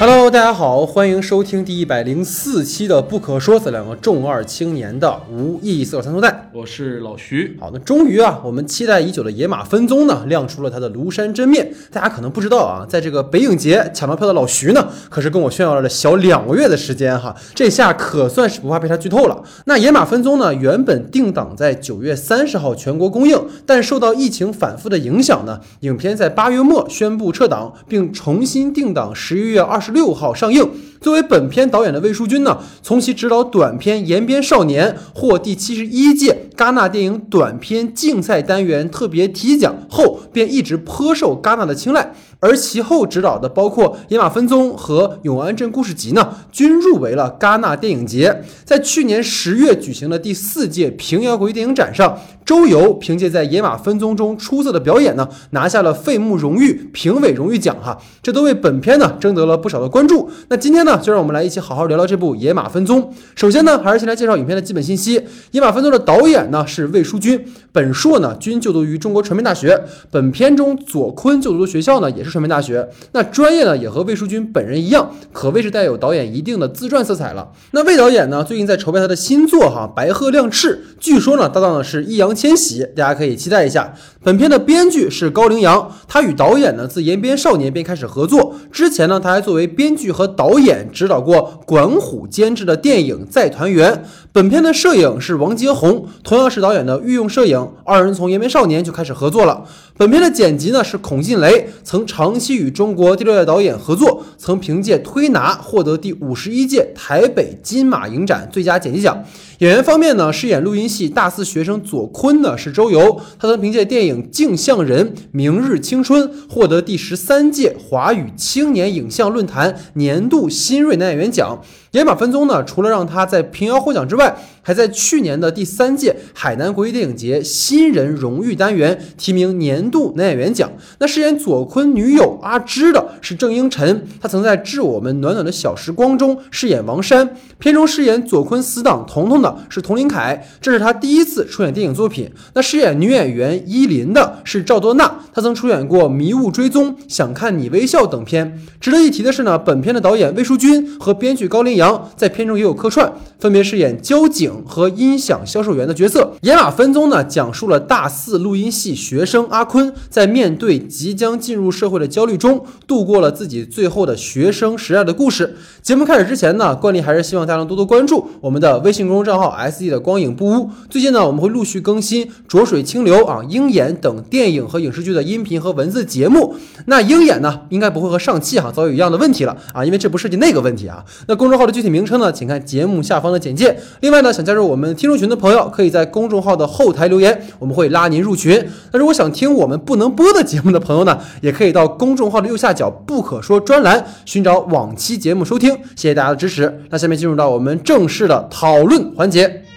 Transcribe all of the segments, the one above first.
Hello，Hello，大家好，欢迎收听第一百零四期的《不可说》，这两个重二青年的无意义思三头带。我是老徐。好，那终于啊，我们期待已久的野马分鬃呢，亮出了他的庐山真面。大家可能不知道啊，在这个北影节抢到票的老徐呢，可是跟我炫耀了小两个月的时间哈，这下可算是不怕被他剧透了。那野马分鬃呢，原本定档在九月三十号全国公映，但受到疫情反复的影响呢，影片在八月末宣布撤档，并重新定档十一月二十六好上映。作为本片导演的魏淑君呢，从其执导短片《延边少年》获第七十一届戛纳电影短片竞赛单元特别提奖后，便一直颇受戛纳的青睐。而其后执导的包括《野马分鬃》和《永安镇故事集》呢，均入围了戛纳电影节。在去年十月举行的第四届平遥国际电影展上，周游凭借在《野马分鬃》中出色的表演呢，拿下了费穆荣誉评委荣誉奖哈，这都为本片呢争得了不少的关注。那今天呢，就让我们来一起好好聊聊这部《野马分鬃》。首先呢，还是先来介绍影片的基本信息。《野马分鬃》的导演呢是魏书君，本硕呢均就读于中国传媒大学。本片中左坤就读的学校呢也是传媒大学，那专业呢也和魏书君本人一样，可谓是带有导演一定的自传色彩了。那魏导演呢最近在筹备他的新作哈《白鹤亮翅》，据说呢搭档的是易烊千玺，大家可以期待一下。本片的编剧是高凌阳，他与导演呢自《延边少年》便开始合作，之前呢他还作为编剧和导演指导过管虎监制的电影《再团圆》。本片的摄影是王杰宏，同样是导演的御用摄影，二人从《延边少年》就开始合作了。本片的剪辑呢是孔庆雷，曾长长期与中国第六代导演合作，曾凭借《推拿》获得第五十一届台北金马影展最佳剪辑奖。演员方面呢，饰演录音系大四学生左坤的是周游，他曾凭借电影《镜像人》《明日青春》获得第十三届华语青年影像论坛年度新锐男演员奖。野马分鬃呢，除了让他在平遥获奖之外，还在去年的第三届海南国际电影节新人荣誉单元提名年度男演员奖。那饰演左坤女友阿芝的是郑英晨，她曾在《致我们暖暖的小时光》中饰演王珊。片中饰演左坤死党彤彤的是佟林凯，这是他第一次出演电影作品。那饰演女演员依林的是赵多娜，她曾出演过《迷雾追踪》《想看你微笑》等片。值得一提的是呢，本片的导演魏书君和编剧高林阳在片中也有客串，分别饰演交警和音响销售员的角色。《野马分鬃》呢，讲述了大四录音系学生阿坤在面对即将进入社会的焦虑中，度过了自己最后的学生时代的故事。节目开始之前呢，惯例还是希望大家能多多关注我们的微信公众账号 S E 的光影不污。最近呢，我们会陆续更新《浊水清流》啊、《鹰眼》等电影和影视剧的音频和文字节目。那《鹰眼》呢，应该不会和上期哈遭有一样的问题了啊，因为这不涉及那个问题啊。那公众号具体名称呢，请看节目下方的简介。另外呢，想加入我们听众群的朋友，可以在公众号的后台留言，我们会拉您入群。那如果想听我们不能播的节目的朋友呢，也可以到公众号的右下角“不可说”专栏寻找往期节目收听。谢谢大家的支持。那下面进入到我们正式的讨论环节。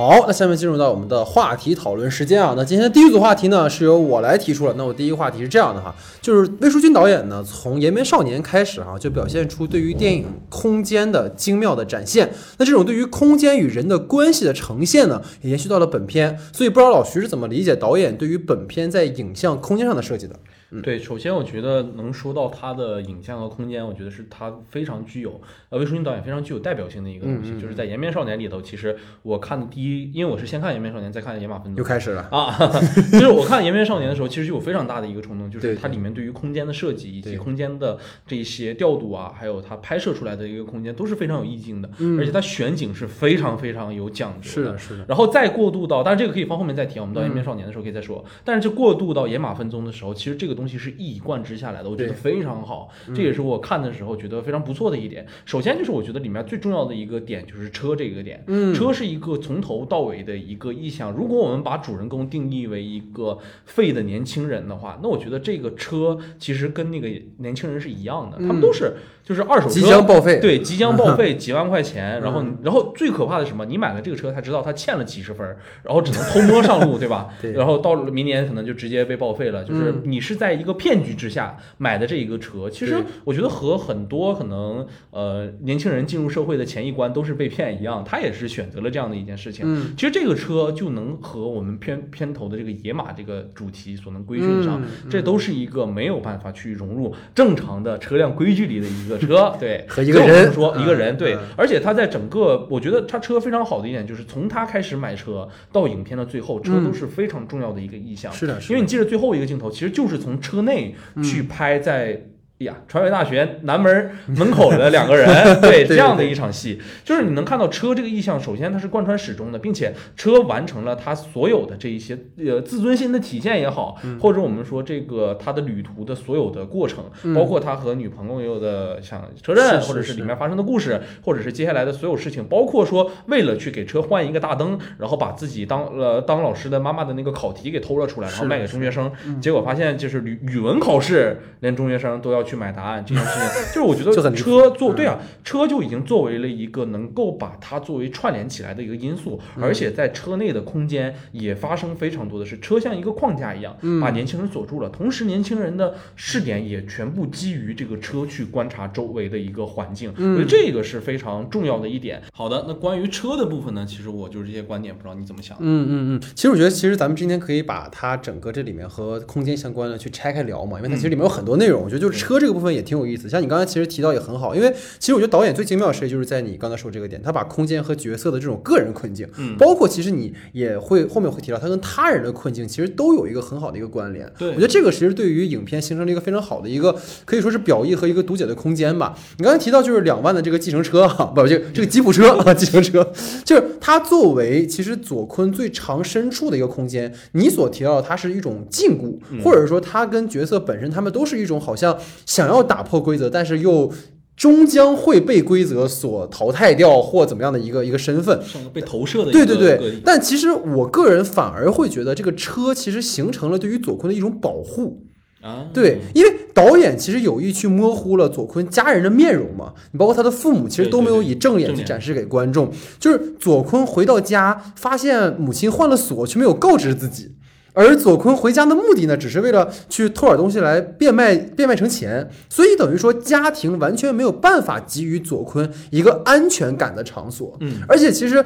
好，那下面进入到我们的话题讨论时间啊。那今天的第一组话题呢，是由我来提出了。那我第一个话题是这样的哈，就是魏书君导演呢，从《延边少年》开始哈，就表现出对于电影空间的精妙的展现。那这种对于空间与人的关系的呈现呢，也延续到了本片。所以不知道老徐是怎么理解导演对于本片在影像空间上的设计的？嗯对，首先我觉得能说到他的影像和空间，我觉得是他非常具有呃魏书君导演非常具有代表性的一个东西。就是在《延边少年》里头，其实我看的第一，因为我是先看《延边少年》，再看《野马分鬃又》开始了。啊，就是我看《延边少年》的时候，其实就有非常大的一个冲动，就是它里面对于空间的设计以及空间的这一些调度啊，还有它拍摄出来的一个空间都是非常有意境的，嗯而且它选景是非常非常有讲究是的，是的，然后再过渡到，但是这个可以放后面再提，我们到《嗯延边少年》的时候可以再说。但是这过渡到《野马分鬃》的时候，其实这个东西是一以贯之下来的，我觉得非常好。嗯这也是我看的时候觉得非常不错的一点。首先就是我觉得里面最重要的一个点就是车这个点，嗯车是一个从头到尾的一个意向。如果我们把主人公定义为一个废的年轻人的话，那我觉得这个车其实跟那个年轻人是一样的，他们都是就是二手车，即将报废。对，即将报 废几万块钱，然后嗯然后最可怕的是什么？你买了这个车才知道他欠了几十分儿，然后只能偷摸上路，对吧？对然后到了明年可能就直接被报废了。就是嗯你是在在一个骗局之下买的这一个车。其实我觉得和很多可能呃年轻人进入社会的前一关都是被骗一样，他也是选择了这样的一件事情。嗯其实这个车就能和我们片片头的这个野马这个主题所能规训上，嗯这都是一个没有办法去融入正常的车辆规矩里的一个车，对，和一个所以我们人说一个人，对而且他在整个，我觉得他车非常好的一点就是从他开始买车到影片的最后，车嗯。都是非常重要的一个意象，是的，是的。因为你记得最后一个镜头，其实就是从车内去拍在。哎呀，传媒大学南门门口的两个人，对对这样的一场戏，就是你能看到车这个意象，首先它是贯穿始终的，并且车完成了它所有的这一些呃自尊心的体现也好，嗯。或者我们说这个他的旅途的所有的过程，包括他和女朋友的像车震，是是或者是是里面发生的故事，或者是接下来的所有事情，包括说为了去给车换一个大灯，然后把自己当呃当老师的妈妈的那个考题给偷了出来，然后卖给中学生，嗯。结果发现就是语语文考试连中学生都要去买答案这件事情，就是我觉得车谱嗯做对啊，车就已经作为了一个能够把它作为串联起来的一个因素，嗯而且在车内的空间也发生非常多的事，车像一个框架一样，嗯把年轻人锁住了。同时，年轻人的视点也全部基于这个车去观察周围的一个环境，嗯我觉得这个是非常重要的一点。好的，那关于车的部分呢，其实我就是这些观点，不知道你怎么想？嗯嗯嗯，其实我觉得，其实咱们今天可以把它整个这里面和空间相关的去拆开聊嘛，因为它其实里面有很多内容。我觉得就是车这个部分也挺有意思，像你刚才其实提到也很好，因为其实我觉得导演最精妙的事情就是在你刚才说这个点，他把空间和角色的这种个人困境，嗯包括其实你也会后面会提到他跟他人的困境，其实都有一个很好的一个关联。对我觉得这个其实对于影片形成了一个非常好的一个可以说是表意和一个读解的空间吧。你刚才提到就是两万的这个计程车哈，不，这个这个吉普车啊，计程车，就是它作为其实左坤最长深处的一个空间，你所提到的它是一种禁锢，或者说它跟角色本身他们都是一种好像想要打破规则，但是又。终将会被规则所淘汰掉或怎么样的一个一个身份，像被投射的一对对对但其实我个人反而会觉得这个车其实形成了对于左坤的一种保护。啊，对，因为导演其实有意去模糊了左坤家人的面容嘛，你包括他的父母，其实都没有以正脸正脸去展示给观众。就是左坤回到家，发现母亲换了锁，却没有告知自己。而左坤回家的目的呢，只是为了去偷点东西来变卖，变卖成钱。所以等于说，家庭完全没有办法给予左坤一个安全感的场所。嗯，而且其实。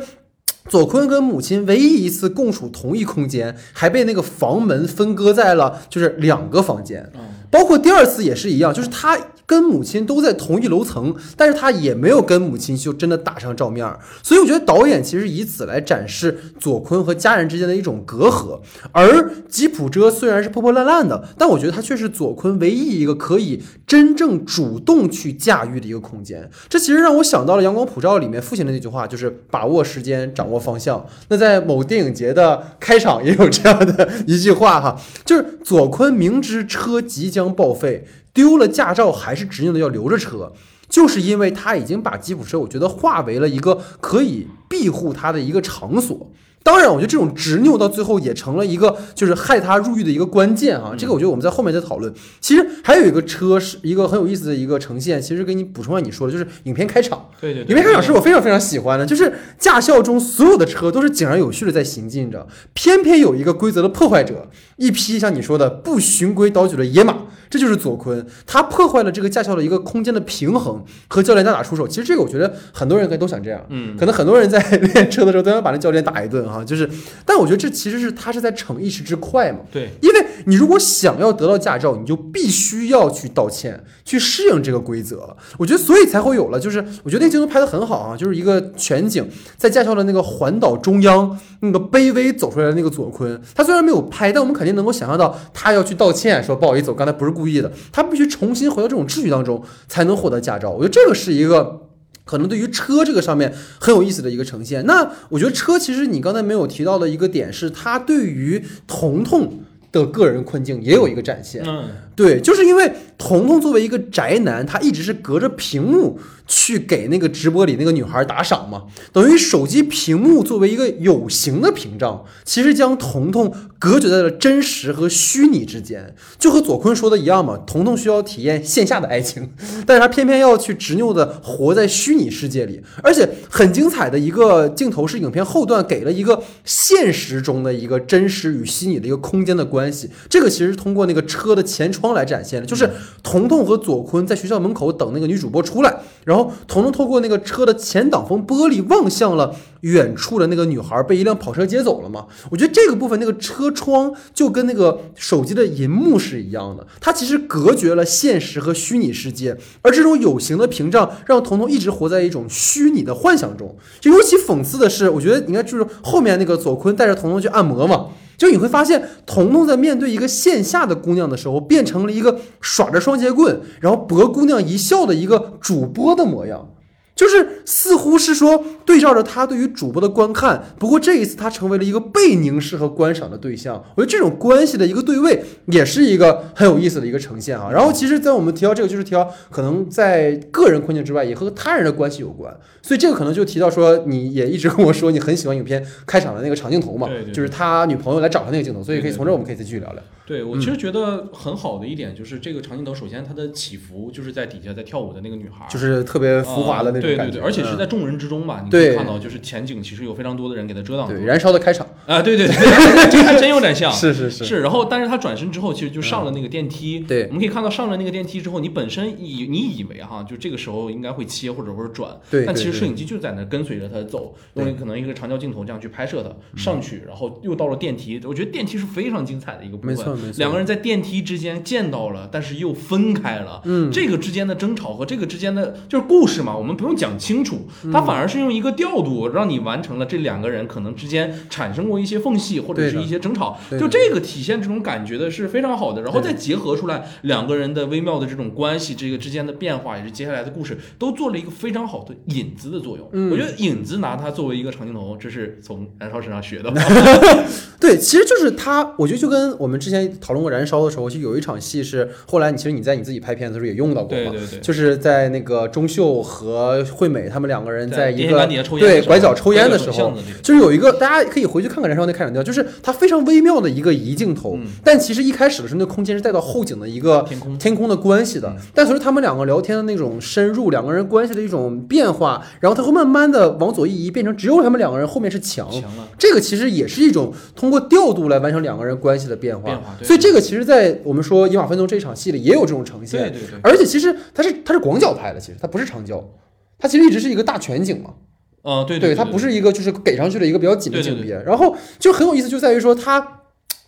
左坤跟母亲唯一一次共处同一空间，还被那个房门分割在了就是两个房间，嗯包括第二次也是一样，就是他跟母亲都在同一楼层，但是他也没有跟母亲就真的打上照面儿。所以我觉得导演其实以此来展示左坤和家人之间的一种隔阂。而吉普车虽然是破破烂烂的，但我觉得它却是左坤唯一一个可以真正主动去驾驭的一个空间。这其实让我想到了《阳光普照》里面父亲的那句话，就是把握时间，掌握方向。那在某电影节的开场也有这样的一句话哈，就是左坤明知车即将报废，丢了驾照还是执拗的要留着车。就是因为他已经把吉普车，我觉得化为了一个可以庇护他的一个场所。当然，我觉得这种执拗到最后也成了一个就是害他入狱的一个关键啊。这个我觉得我们在后面再讨论。其实还有一个车是一个很有意思的一个呈现，其实给你补充一下你说的，就是影片开场。对对对，影片开场是我非常非常喜欢的，就是驾校中所有的车都是井然有序的在行进着，偏偏有一个规则的破坏者，一匹像你说的不循规蹈矩的野马，这就是左坤，他破坏了这个驾校的一个空间的平衡，和教练大打出手。其实这个我觉得很多人可能都想这样，嗯可能很多人在练车的时候都想把那教练打一顿哈，就是，但我觉得这其实是他是在逞一时之快嘛，对因为你如果想要得到驾照，你就必须要去道歉，去适应这个规则。我觉得，所以才会有了，就是我觉得那个镜头拍的很好啊，就是一个全景，在驾校的那个环岛中央，那个卑微走出来的那个左坤，他虽然没有拍，但我们肯定能够想象到他要去道歉，说不好意思，我刚才不是故意的，他必须重新回到这种秩序当中，才能获得驾照。我觉得这个是一个。可能对于车这个上面很有意思的一个呈现。那我觉得车其实你刚才没有提到的一个点是，它对于童童的个人困境也有一个展现。嗯，对，就是因为彤彤作为一个宅男，他一直是隔着屏幕去给那个直播里那个女孩打赏嘛，等于手机屏幕作为一个有形的屏障，其实将彤彤隔绝在了真实和虚拟之间，就和左坤说的一样嘛，彤彤需要体验线下的爱情，但是他偏偏要去执拗的活在虚拟世界里，而且很精彩的一个镜头是影片后段给了一个现实中的一个真实与虚拟的一个空间的关系，这个其实通过那个车的前窗来展现的，就是彤彤和左坤在学校门口等那个女主播出来，然后彤彤透过那个车的前挡风玻璃望向了远处的那个女孩被一辆跑车接走了嘛？我觉得这个部分那个车窗就跟那个手机的银幕是一样的，它其实隔绝了现实和虚拟世界，而这种有形的屏障让彤彤一直活在一种虚拟的幻想中。就尤其讽刺的是，我觉得应该就是后面那个左坤带着彤彤去按摩嘛。就你会发现，彤彤在面对一个线下的姑娘的时候，变成了一个耍着双截棍，然后博姑娘一笑的一个主播的模样。就是似乎是说对照着他对于主播的观看，不过这一次他成为了一个被凝视和观赏的对象。我觉得这种关系的一个对位，也是一个很有意思的一个呈现啊。然后其实，在我们提到这个，就是提到可能在个人困境之外，也和他人的关系有关。所以这个可能就提到说，你也一直跟我说你很喜欢影片开场的那个长镜头嘛，就是他女朋友来找他那个镜头，所以可以从这儿我们可以再继续聊聊。对我其实觉得很好的一点就是这个长镜头，首先它的起伏就是在底下在跳舞的那个女孩儿，就是特别浮华的那种感觉，啊对对对，而且是嗯在众人之中吧，你可以看到就是前景其实有非常多的人给她遮挡住对燃烧的开场，啊，对对对，这还真有点像。是是是，是，然后但是她转身之后，其实就上了那个电梯。对我们可以看到上了那个电梯之后，你本身以你以为哈，就这个时候应该会切或者或者转，但其实摄影机就在那跟随着她走，用了可能一个长焦镜头这样去拍摄他上去，然后又到了电梯。我觉得电梯是非常精彩的一个部分，两个人在电梯之间见到了，但是又分开了。嗯，这个之间的争吵和这个之间的就是故事嘛，我们不用讲清楚，嗯它反而是用一个调度让你完成了这两个人可能之间产生过一些缝隙或者是一些争吵，就这个体现这种感觉的是非常好的，然后再结合出来两个人的微妙的这种关系，这个之间的变化也是接下来的故事都做了一个非常好的引子的作用。嗯我觉得引子拿它作为一个长镜头，这是从燃烧身上学的。对，其实就是他，我觉得就跟我们之前讨论过《燃烧》的时候，就有一场戏是后来你其实你在你自己拍片子的时候也用到过嘛，对对对，就是在那个钟秀和惠美他们两个人在一个对拐角抽烟的时候就是有一个大家可以回去看看《燃烧》那开场调，就是它非常微妙的一个移镜头，嗯。但其实一开始的时候那个空间是带到后景的一个天空。天空的关系的嗯，但随着他们两个聊天的那种深入，两个人关系的一种变化，然后他会慢慢的往左一移，变成只有他们两个人，后面是墙。这个其实也是一种通过调度来完成两个人关系的变化，变化对。所以这个其实，在我们说《伊马分鬃》这场戏里也有这种呈现，对对对，而且其实它是它是广角拍的，其实它不是长焦，它其实一直是一个大全景嘛，呃，对对，它不是一个就是给上去的一个比较紧的景别，然后就很有意思，就在于说它。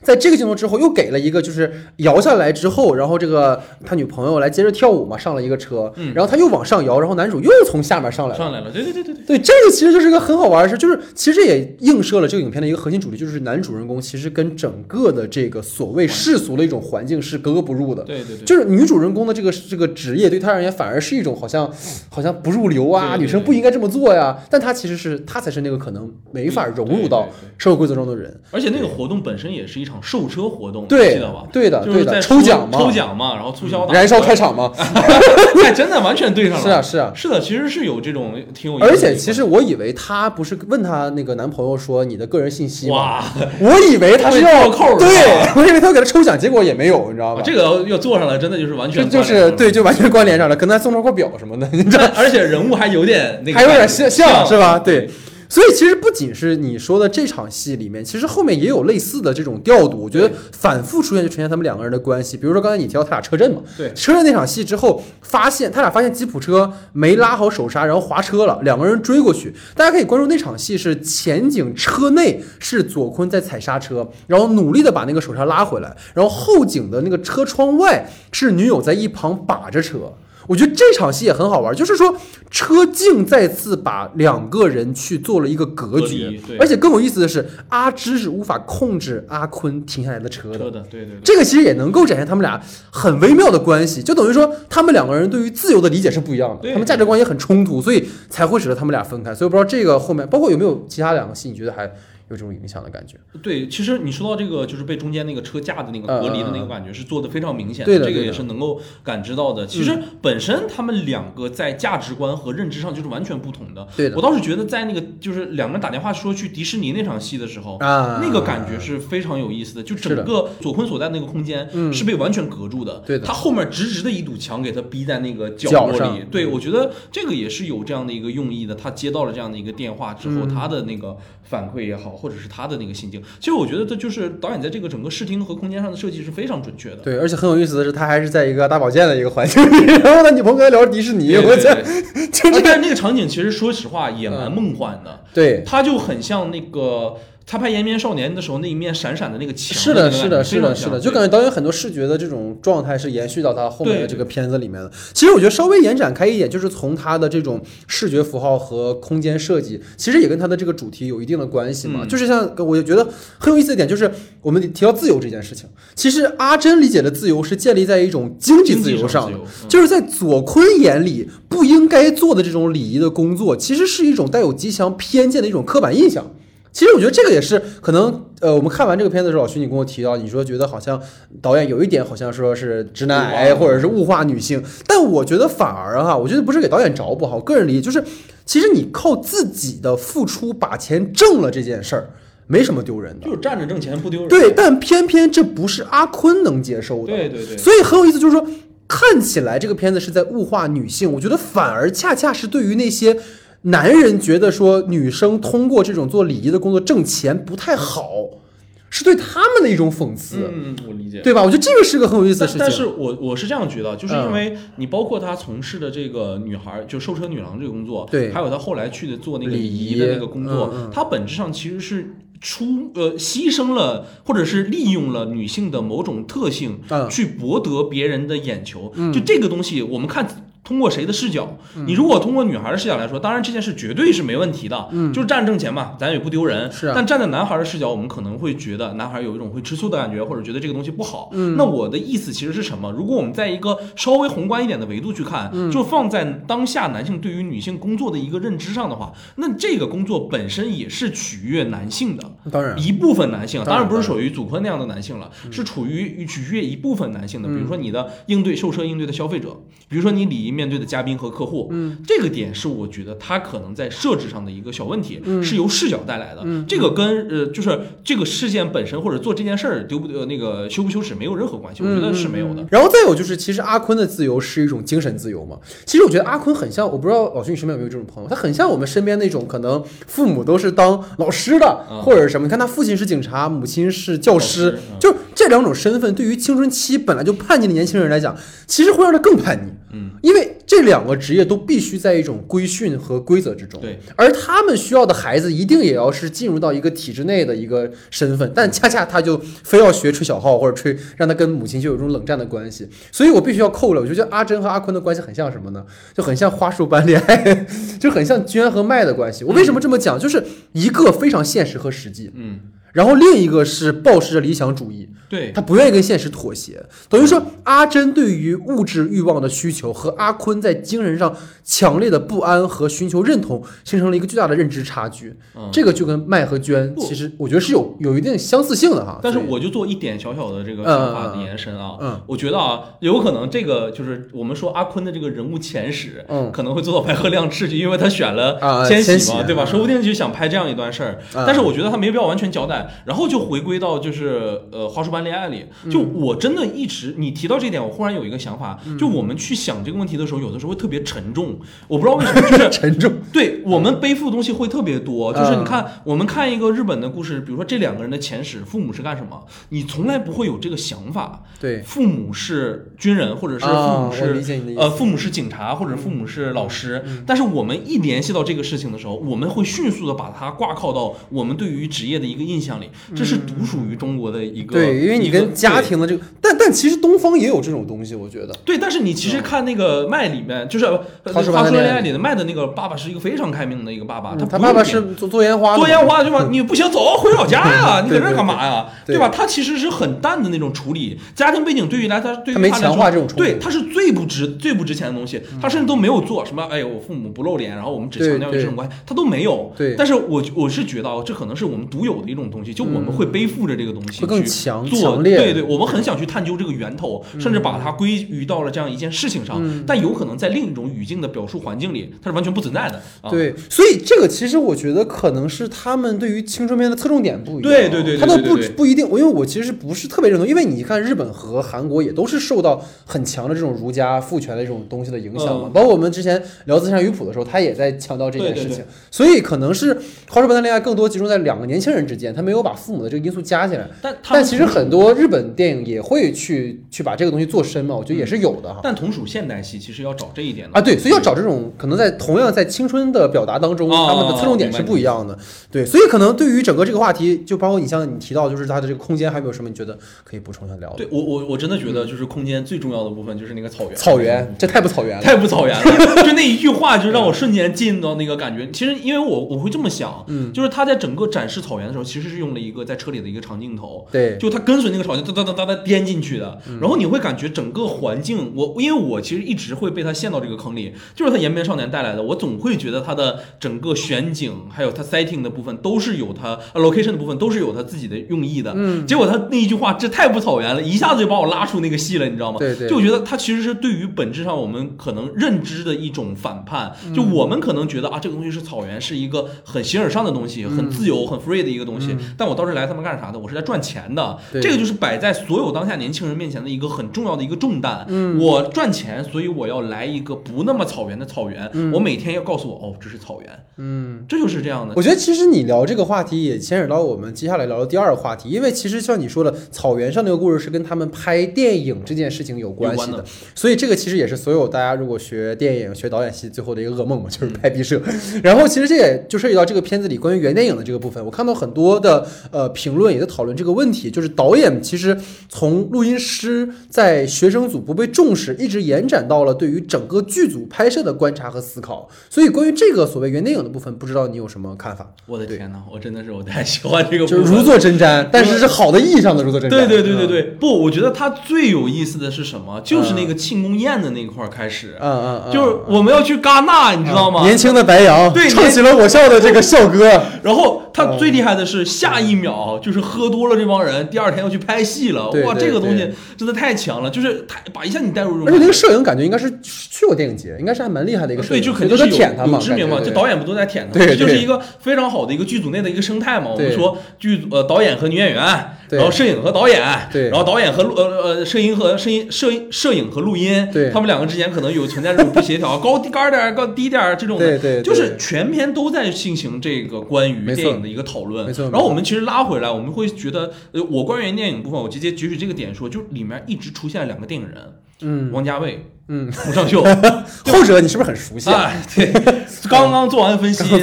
在这个镜头之后，又给了一个就是摇下来之后，然后这个他女朋友来接着跳舞嘛，上了一个车，嗯然后他又往上摇，然后男主又从下面上来了，上来了，对对对对对。对，这个其实就是一个很好玩的事，就是其实也映射了这个影片的一个核心主题，就是男主人公其实跟整个的这个所谓世俗的一种环境是格格不入的。对对对，就是女主人公的这个这个职业对他而言反而是一种好像好像不入流啊，对对对女生不应该这么做呀。但他其实是他才是那个可能没法融入到社会规则中的人。而且那个活动本身也是一场售车活动，对记得吧？对的，对的，就是在抽奖嘛，抽奖嘛，然后促销打燃烧开，场嘛，哎，真的完全对上了。是啊，是啊。是的，其实是有这种挺有意思的而且其实我以为她不是问她那个男朋友说你的个人信息吗？哇，我以为他是要扣儿对我以为他要给他抽奖，结果也没有，你知道吧？这个要要做上来，真的就是完这全就是对，就完全关联上了，可能还送张块表什么的，你知道，而且人物还有点那个，还有点像像是吧？对。所以其实不仅是你说的这场戏里面，其实后面也有类似的这种调度，我觉得反复出现就呈现他们两个人的关系。比如说刚才你提到他俩车震嘛，对车震那场戏之后，发现他俩发现吉普车没拉好手刹，然后滑车了，两个人追过去。大家可以关注那场戏是前景车内是左坤在踩刹车，然后努力的把那个手刹拉回来，然后后景的那个车窗外是女友在一旁把着车。我觉得这场戏也很好玩，就是说车镜再次把两个人去做了一个隔隔绝，而且更有意思的是，阿芝是无法控制阿坤停下来的车的车。的，对对对。这个其实也能够展现他们俩很微妙的关系，就等于说他们两个人对于自由的理解是不一样的，他们价值观也很冲突，所以才会使得他们俩分开。所以我不知道这个后面包括有没有其他两个戏，你觉得还有这种影响的感觉。对，其实你说到这个，就是被中间那个车架的那个隔离的那个感觉，是做的非常明显这个对的对的也是能够感知到的。其实本身他们两个在价值观和认知上就是完全不同的。对的我倒是觉得在那个就是两个人打电话说去迪士尼那场戏的时候，啊那个感觉是非常有意思的。就整个左坤所在那个空间是被完全隔住的，对的他后面直直的一堵墙给他逼在那个角落里。对，我觉得这个也是有这样的一个用意的。他接到了这样的一个电话之后，嗯他的那个反馈也好，或者是他的那个心境，其实我觉得这就是导演在这个整个视听和空间上的设计是非常准确的。对，而且很有意思的是，他还是在一个大保健的一个环境里，然后他女朋友跟他聊迪士尼，对对我操，就这个，啊但是那个场景其实说实话也蛮梦幻的，对，他就很像那个他拍《延绵少年》的时候那一面闪闪的那个墙是的，是的，是的，是的，就感觉导演很多视觉的这种状态是延续到他后面的这个片子里面的。其实我觉得稍微延展开一点，就是从他的这种视觉符号和空间设计，其实也跟他的这个主题有一定的关系嘛。嗯就是像我觉得很有意思的点，就是我们提到自由这件事情，其实阿珍理解的自由是建立在一种经济自由上的。自由，嗯就是在左坤眼里不应该做的这种礼仪的工作，其实是一种带有极强偏见的一种刻板印象。其实我觉得这个也是可能，呃，我们看完这个片子的时候，老徐你跟我提到，你说觉得好像导演有一点好像说是直男癌或者是物化女性，但我觉得反而哈，我觉得不是给导演找不好，我个人理解就是，其实你靠自己的付出把钱挣了这件事儿，没什么丢人的。就是站着挣钱不丢人。对，但偏偏这不是阿坤能接受的。对对对，所以很有意思，就是说，看起来这个片子是在物化女性，我觉得反而恰恰是对于那些男人觉得说女生通过这种做礼仪的工作挣钱不太好，是对他们的一种讽刺，嗯，我理解。对吧？我觉得这个是个很有意思的事情。但但是我我是这样觉得，就是因嗯为你包括他从事的这个女孩，就售车女郎这个工作，对还有他后来去的做那个礼礼仪仪的那个工作，嗯嗯他本质上其实是出呃牺牲了或者是利用了女性的某种特性，嗯去博得别人的眼球。就这个东西，我们看。通过谁的视角？你如果通过女孩的视角来说，当然这件事绝对是没问题的，嗯就是站着挣钱嘛，咱也不丢人。是啊但站在男孩的视角，我们可能会觉得男孩有一种会吃醋的感觉，或者觉得这个东西不好。嗯那我的意思其实是什么？如果我们在一个稍微宏观一点的维度去看，就放在当下男性对于女性工作的一个认知上的话，那这个工作本身也是取悦男性的。当然，一部分男性，当然当然不是属于祖坤那样的男性了，是处于取悦一部分男性的。比如说你的应对售车应对的消费者，比如说你礼仪面对的嘉宾和客户，嗯，这个点是我觉得他可能在设置上的一个小问题，嗯是由视角带来的。这个跟呃就是这个事件本身或者做这件事儿丢不丢那个羞不羞耻没有任何关系，我觉得是没有的。然后再有就是，其实阿坤的自由是一种精神自由嘛。其实我觉得阿坤很像，我不知道老徐你身边有没有这种朋友，他很像我们身边那种可能父母都是当老师的，嗯或者是什么。你看他父亲是警察，母亲是教师，就这两种身份，对于青春期本来就叛逆的年轻人来讲，其实会让他更叛逆。嗯，因为这两个职业都必须在一种规训和规则之中。对，而他们需要的孩子一定也要是进入到一个体制内的一个身份，但恰恰他就非要学吹小号或者吹，让他跟母亲就有一种冷战的关系。所以我必须要扣了，我就觉得阿珍和阿坤的关系很像什么呢？就很像花束般恋爱，就很像娟和麦的关系。我为什么这么讲？就是一个非常现实和实际，嗯，然后另一个是抱持着理想主义，对，他不愿意跟现实妥协，等于说阿珍对于物质欲望的需求和阿坤在精神上强烈的不安和寻求认同，形成了一个巨大的认知差距。嗯。这个就跟麦和娟其实我觉得是有有一定相似性的哈。但是我就做一点小小的这个嗯想法的延伸啊，嗯。我觉得啊，有可能这个就是我们说阿坤的这个人物前史，嗯。可能会做到白鹤亮翅，就因为他选了啊千千玺嘛，对吧？啊说不定就想拍这样一段事儿，啊但是我觉得他没必要完全交代，然后就回归到就是呃花束般恋爱里，嗯。就我真的一直你提到这点，我忽然有一个想法，嗯。就我们去想这个问题的时候，有的时候会特别沉重，我不知道为什么，就是 沉重。对我们背负的东西会特别多，就是嗯。你看，我们看一个日本的故事，比如说这两个人的前史，父母是干什么，你从来不会有这个想法。对，父母是军人，或者是父母是、呃父母是警察，或者父母是老师。嗯。但是我们一联系到这个事情的时候，我们会迅速的把它挂靠到我们对于职业的一个印象里，这是独属于中国的一个对，因为你跟家庭的这个，但但其实东方也也有这种东西，我觉得。对，但是你其实看那个麦里面，就是呃《花束般花束恋爱》的恋爱里的麦的那个爸爸是一个非常开明的一个爸爸，嗯他不爸爸是做做烟花，做烟花对吧？你不行，走，回老家呀！你搁这儿干嘛呀？对对吧？他其实是很淡的那种处理，家庭背景对于来他对于他没来说强化这种对，他是最不值最不值钱的东西，他甚至都没有做什么。哎，我父母不露脸，然后我们只强调这种关系，他都没有。对但是我我是觉得啊，这可能是我们独有的一种东西，就我们会背负着这个东西去强做强烈对对，我们很想去探究这个源头，甚至把它归于到了这样一件事情上，但有可能在另一种语境的表述环境里，它是完全不存在的。啊、对，所以这个其实我觉得可能是他们对于青春片的侧重点不一样。对对对对他都不不一定，因为我其实不是特别认同，因为你看日本和韩国也都是受到很强的这种儒家父权的这种东西的影响嘛。嗯包括我们之前聊自善语谱的时候，他也在强调这件事情。所以可能是《花束般的恋爱》更多集中在两个年轻人之间，他没有把父母的这个因素加进来。但但其实很多日本电影也会去去把这个东西做深嘛，我觉得也是有的哈。但同属现代戏，其实要找这一点的啊，对，所以要找这种可能在同样在青春的表达当中，哦他们的侧重点是不一样的。对，所以可能对于整个这个话题，就包括你像你提到，就是它的这个空间，还有没有什么你觉得可以补充一下聊的？对我我我真的觉得，就是空间最重要的部分就是那个草原。嗯草原，这太不草原了。太不草原了，就那一句话就让我瞬间进到那个感觉。其实因为我我会这么想，嗯，就是他在整个展示草原的时候，其实是用了一个在车里的一个长镜头，对，就他跟随那个草原哒哒哒哒哒颠进去的，然后你会感觉整个环境，我因为我其实一直会被他陷到这个坑里，就是他延边少年带来的，我总会觉得他的整个选景还有他 setting 的部分都是有他呃 location 的部分都是有他自己的用意的，嗯，结果他那一句话这太不草原了，一下子就把我拉出那个戏了，你知道吗？对对。就我觉得他其实是对于本质上我们可能认知的一种反叛，嗯。就我们可能觉得啊这个东西是草原，是一个很形而上的东西，嗯很自由、很 free 的一个东西，但我到这来他们干啥的？我是来赚钱的，对。这个就是摆在所有当下年轻人面前的一个很重要的一个重担。嗯我赚钱，所以我要来一个不那么草原的草原，嗯我每天要告诉我哦这是草原，嗯。这就是这样的。我觉得其实你聊这个话题也牵扯到我们接下来聊的第二个话题，因为其实像你说的，草原上那个故事是跟他们拍电影这件事情有关系的，的所以这个其实也是所有大家如果学电影、学导演系最后的一个噩梦嘛，就是拍毕设。然后其实这也就涉及到这个片子里关于原电影的这个部分，我看到很多的呃评论也在讨论这个问题，就是导演其实从录音师在学生组不被重视，一直延展到了对于整个剧组拍摄的观察和思考。所以关于这个所谓原电影的部分，不知道你有什么看法？我的天哪，我真的是我太喜欢这个就是如坐针毡，但是是好的意义上的如坐针毡。对对对对嗯，对，不，我觉得它最有意思的是什么？就是那个庆功宴的那块儿开始，嗯嗯嗯，就是我们要去戛纳，你知道吗？年轻的白羊对唱起了我校的这个校歌。然后他最厉害的是下一秒就是喝多了这帮人，第二天要去拍戏了。哇，这个东西真的太强了，就是他把一下你带入这种而且那个摄影感觉应该是去过电影节，应该是还蛮厉害的一个摄影对，就肯定是舔他嘛，有知名嘛，就导演不都在舔他对就是一个非常好的一个剧组内的一个生态嘛。我们说剧组呃导演和女演员，对然后摄影和导演，对。然后导演和录呃呃摄影和摄音摄影摄影和录音，对。他们两个之间可能有存在这种不协调，高低高点儿高低点儿这种的，对对对。就是全篇都在进行这个关于电影的一个讨论。没错然后我们其实拉回来，我们会觉得，呃，我关于电影部分，我直接举取这个点说，就里面一直出现了两个电影人，嗯。王家卫、嗯，洪尚秀。后者你是不是很熟悉啊？哎，对，刚刚做完分析，不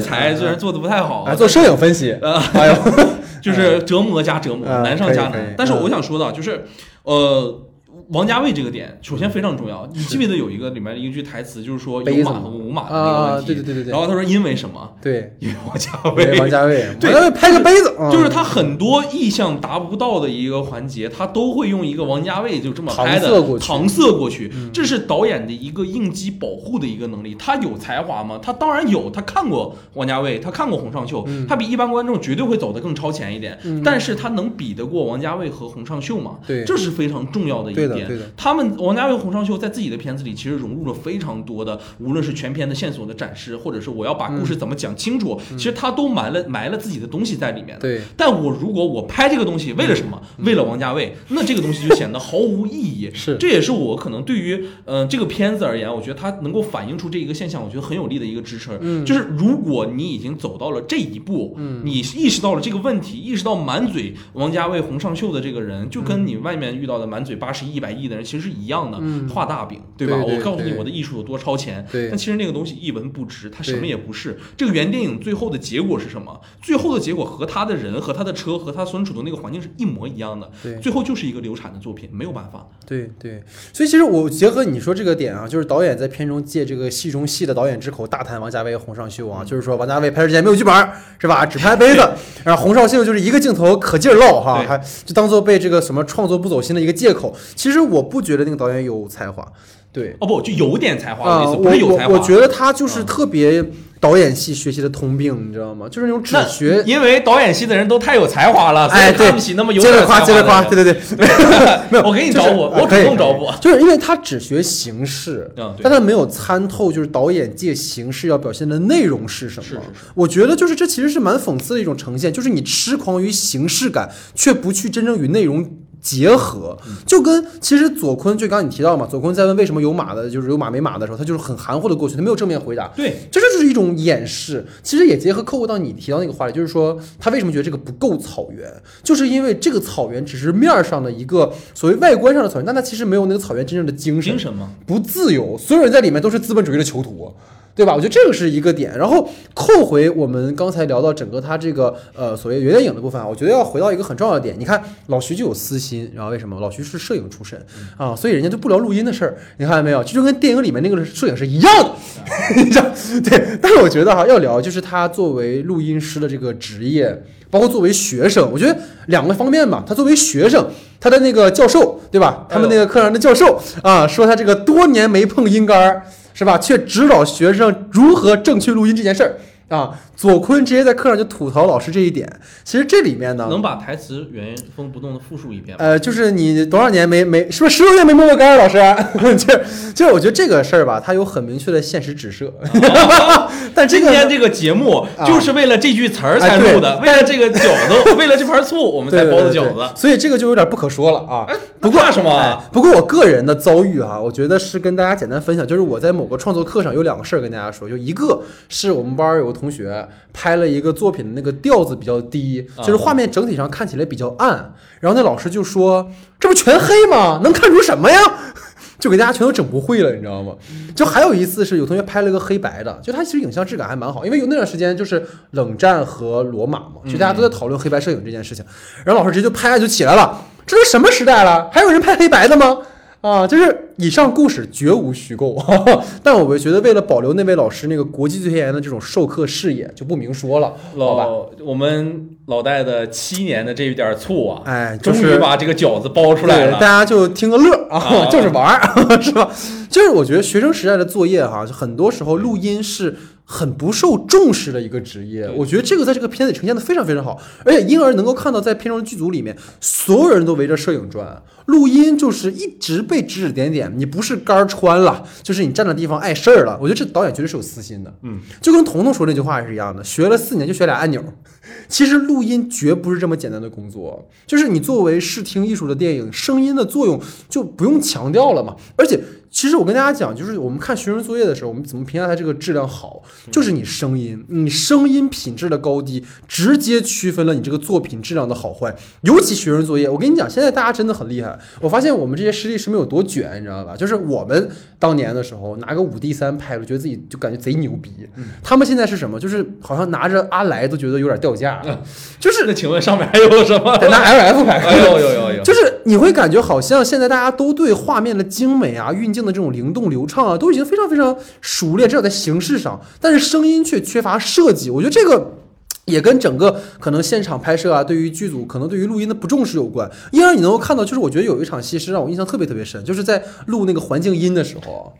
才，嗯虽然做的不太好，啊，做摄影分析，呃，哎呦，就是折磨加折磨，嗯难上加难。但是嗯我想说的，就是呃。王家卫这个点首先非常重要，你记不记得有一个里面一句台词，就是说有马和无马的那个啊，问题。对对对对对，然后他说因为什么？对，因为王家卫。王家卫，对拍个杯子，嗯就是他很多意向达不到的一个环节，他都会用一个王家卫就这么拍的搪塞过去嗯搪塞过去，这是导演的一个应激保护的一个能力。他有才华吗？他当然有，他看过王家卫，他看过洪尚秀，嗯他比一般观众绝对会走得更超前一点。但是他能比得过王家卫和洪尚秀吗？对这是非常重要的一点。他们王家卫、洪尚秀在自己的片子里其实融入了非常多的，无论是全片的线索的展示，或者是我要把故事怎么讲清楚，其实他都埋了埋了自己的东西在里面的。对，但我如果我拍这个东西为了什么？为了王家卫，那这个东西就显得毫无意义。是这也是我可能对于呃这个片子而言，我觉得它能够反映出这一个现象，我觉得很有力的一个支撑。嗯就是如果你已经走到了这一步，嗯你意识到了这个问题，意识到满嘴王家卫、洪尚秀的这个人，就跟你外面遇到的满嘴八十亿、百亿的人其实是一样的，嗯画大饼，对吧？对对我告诉你我的艺术有多超前，但其实那个东西一文不值，它什么也不是。这个原电影最后的结果是什么？最后的结果和他的人、和他的车、和他所处的那个环境是一模一样的，对最后就是一个流产的作品，没有办法。对对，所以其实我结合你说这个点啊，就是导演在片中借这个戏中戏的导演之口大谈王家卫、洪尚秀啊，就是说王家卫拍摄之前没有剧本是吧？只拍杯子，然后洪少秀就是一个镜头可劲儿唠哈，还就当做被这个什么创作不走心的一个借口。其实我不觉得那个导演有才华，对哦不，就有点才华的啊，意思，我不是有才华。我我觉得他就是啊特别导演系学习的通病，你知道吗？就是那种只学。因为导演系的人都太有才华了，所哎，以对，看不起那么有接着夸，接着夸，对对对，没有，我给你就是找补，我主动找补。就是因为他只学形式，嗯，但，他没有参透，就是导演借形式要表现的内容是什么。我觉得就是这其实是蛮讽刺的一种呈现，就是你痴狂于形式感，却不去真正与内容。结合。嗯。就跟其实左坤，就刚刚你提到嘛，左坤在问为什么有马的，就是有马没马的时候，他就是很含糊的过去，他没有正面回答，对，这就是一种掩饰。其实也结合客户到你提到那个话题，就是说他为什么觉得这个不够草原，就是因为这个草原只是面儿上的一个所谓外观上的草原，但它其实没有那个草原真正的精神。精，神嘛，不自由，所有人在里面都是资本主义的囚徒。对吧？我觉得这个是一个点。然后扣回我们刚才聊到整个他这个呃所谓原电影的部分啊，我觉得要回到一个很重要的点。你看老徐就有私心，然后为什么？老徐是摄影出身啊，所以人家就不聊录音的事儿。你看见没有？这就跟电影里面那个摄影是一样的，你知道？对。但是我觉得哈，要聊就是他作为录音师的这个职业，包括作为学生，我觉得两个方面吧。他作为学生，他的那个教授，对吧？他们那个课上的教授啊，说他这个多年没碰音杆儿，是吧？却指导学生如何正确录音这件事儿啊。左坤直接在课上就吐槽老师这一点。其实这里面呢，能把台词原封不动的复述一遍吗？呃，就是你多少年没没是不是十多年没摸过杆儿，老师？就就是我觉得这个事儿吧，它有很明确的现实指涉，但这个今天这个节目啊就是为了这句词儿才录的，为了这个饺子，为了这盘醋，我们才包的饺子。所以这个就有点不可说了啊。不怕什么不过我个人的遭遇啊，我觉得是跟大家简单分享，就是我在某个创作课上有两个事儿跟大家说，就一个是我们班儿有个同学拍了一个作品的那个调子比较低，啊就是画面整体上看起来比较暗，然后那老师就说这不全黑吗？能看出什么呀？就给大家全都整不会了，你知道吗？就还有一次是有同学拍了个黑白的，就他其实影像质感还蛮好，因为有那段时间就是冷战和罗马嘛，就大家都在讨论黑白摄影这件事情，然后老师直接就拍案就起来了，这都什么时代了，还有人拍黑白的吗？啊，就是以上故事绝无虚构，但我觉得为了保留那位老师那个国际最前沿的这种授课视野，就不明说了？老我们老戴的七年的这一点醋啊，哎，就终是于把这个饺子包出来，了大。家就听个乐啊，啊 就是玩儿，是吧？就是我觉得学生时代的作业哈，就很多时候录音是很不受重视的一个职业。我觉得这个在这个片子里呈现的非常非常好，而且因而能够看到在片中的剧组里面，所有人都围着摄影转，录音就是一直被指指点点。你不是杆儿穿了，就是你站的地方碍事儿了。我觉得这导演绝对是有私心的。嗯，就跟彤彤说那句话是一样的，学了四年就学俩按钮。其实录音绝不是这么简单的工作，就是你作为视听艺术的电影，声音的作用就不用强调了嘛。而且，其实我跟大家讲，就是我们看学生作业的时候，我们怎么评价它这个质量好，就是你声音，你声音品质的高低，直接区分了你这个作品质量的好坏。尤其学生作业，我跟你讲，现在大家真的很厉害。我发现我们这些师弟师妹有多卷，你知道吧？就是我们当年的时候拿个五 D 三拍了，觉得自己就感觉贼牛逼。他们现在是什么？就是好像拿着阿莱都觉得有点掉价，就是那请问上面还有什么？得拿 LF 拍。哎呦呦呦呦！就是你会感觉好像现在大家都对画面的精美啊、运镜的这种灵动流畅啊，都已经非常非常熟练，至少在形式上，但是声音却缺乏设计。我觉得这个。也跟整个可能现场拍摄啊，对于剧组可能对于录音的不重视有关。因而你能够看到，就是我觉得有一场戏是让我印象特别特别深，就是在录那个环境音的时候，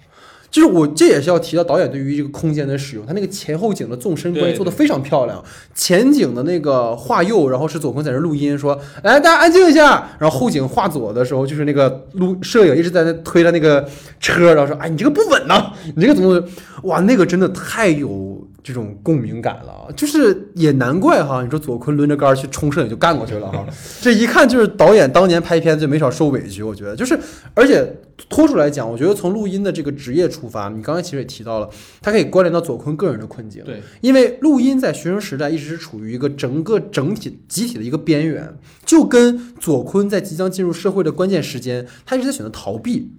就是我这也是要提到导演对于这个空间的使用，他那个前后景的纵深关系做的非常漂亮。前景的那个画右，然后是左坤在那录音说：“来，大家安静一下。”然后后景画左的时候，就是那个录摄影一直在那推着那个车，然后说：“哎，你这个不稳呐、你这个怎么？哇，那个真的太有这种共鸣感了，就是也难怪哈，你说左坤抡着杆儿去冲摄影就干过去了哈，这一看就是导演当年拍片子就没少受委屈，我觉得。就是，而且拖出来讲，我觉得从录音的这个职业出发，你刚才其实也提到了，它可以关联到左坤个人的困境，对，因为录音在学生时代一直是处于一个整个整体集体的一个边缘，就跟左坤在即将进入社会的关键时间，他一直在选择逃避，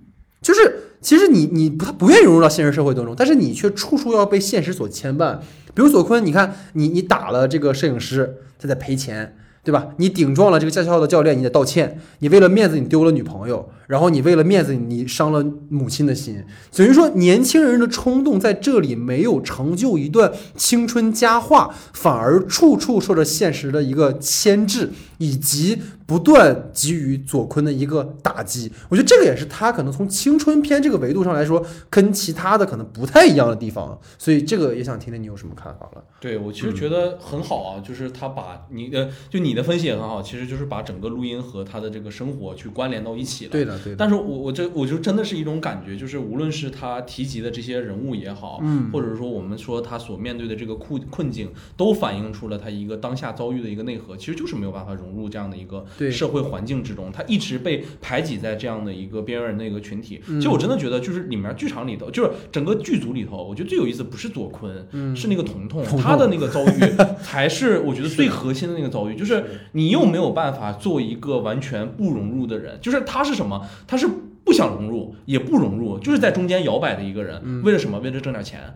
就是其实你你不他不愿意融入到现实社会当中，但是你却处处要被现实所牵绊。比如左坤，你看你你打了这个摄影师，他在赔钱。对吧？你顶撞了这个驾校的教练，你得道歉。你为了面子，你丢了女朋友，然后你为了面子，你伤了母亲的心。等于说，年轻人的冲动在这里没有成就一段青春佳话，反而处处受着现实的一个牵制，以及不断给予左坤的一个打击。我觉得这个也是他可能从青春片这个维度上来说，跟其他的可能不太一样的地方。所以这个也想听听你有什么看法了。对我其实觉得很好啊，就是他把你的就你。你的分析也很好，其实就是把整个录音和他的这个生活去关联到一起了。对的，对的。但是我我这我就真的是一种感觉，就是无论是他提及的这些人物也好，嗯，或者说我们说他所面对的这个困困境，都反映出了他一个当下遭遇的一个内核，其实就是没有办法融入这样的一个社会环境之中，他一直被排挤在这样的一个边缘人的一个群体。其实我真的觉得，就是里面剧场里头，就是整个剧组里头，我觉得最有意思不是左坤，是那个彤彤，他的那个遭遇 才是我觉得最核心的那个遭遇，就是你又没有。没有办法做一个完全不融入的人，就是他是什么？他是不想融入，也不融入，就是在中间摇摆的一个人。为了什么？为了挣点钱。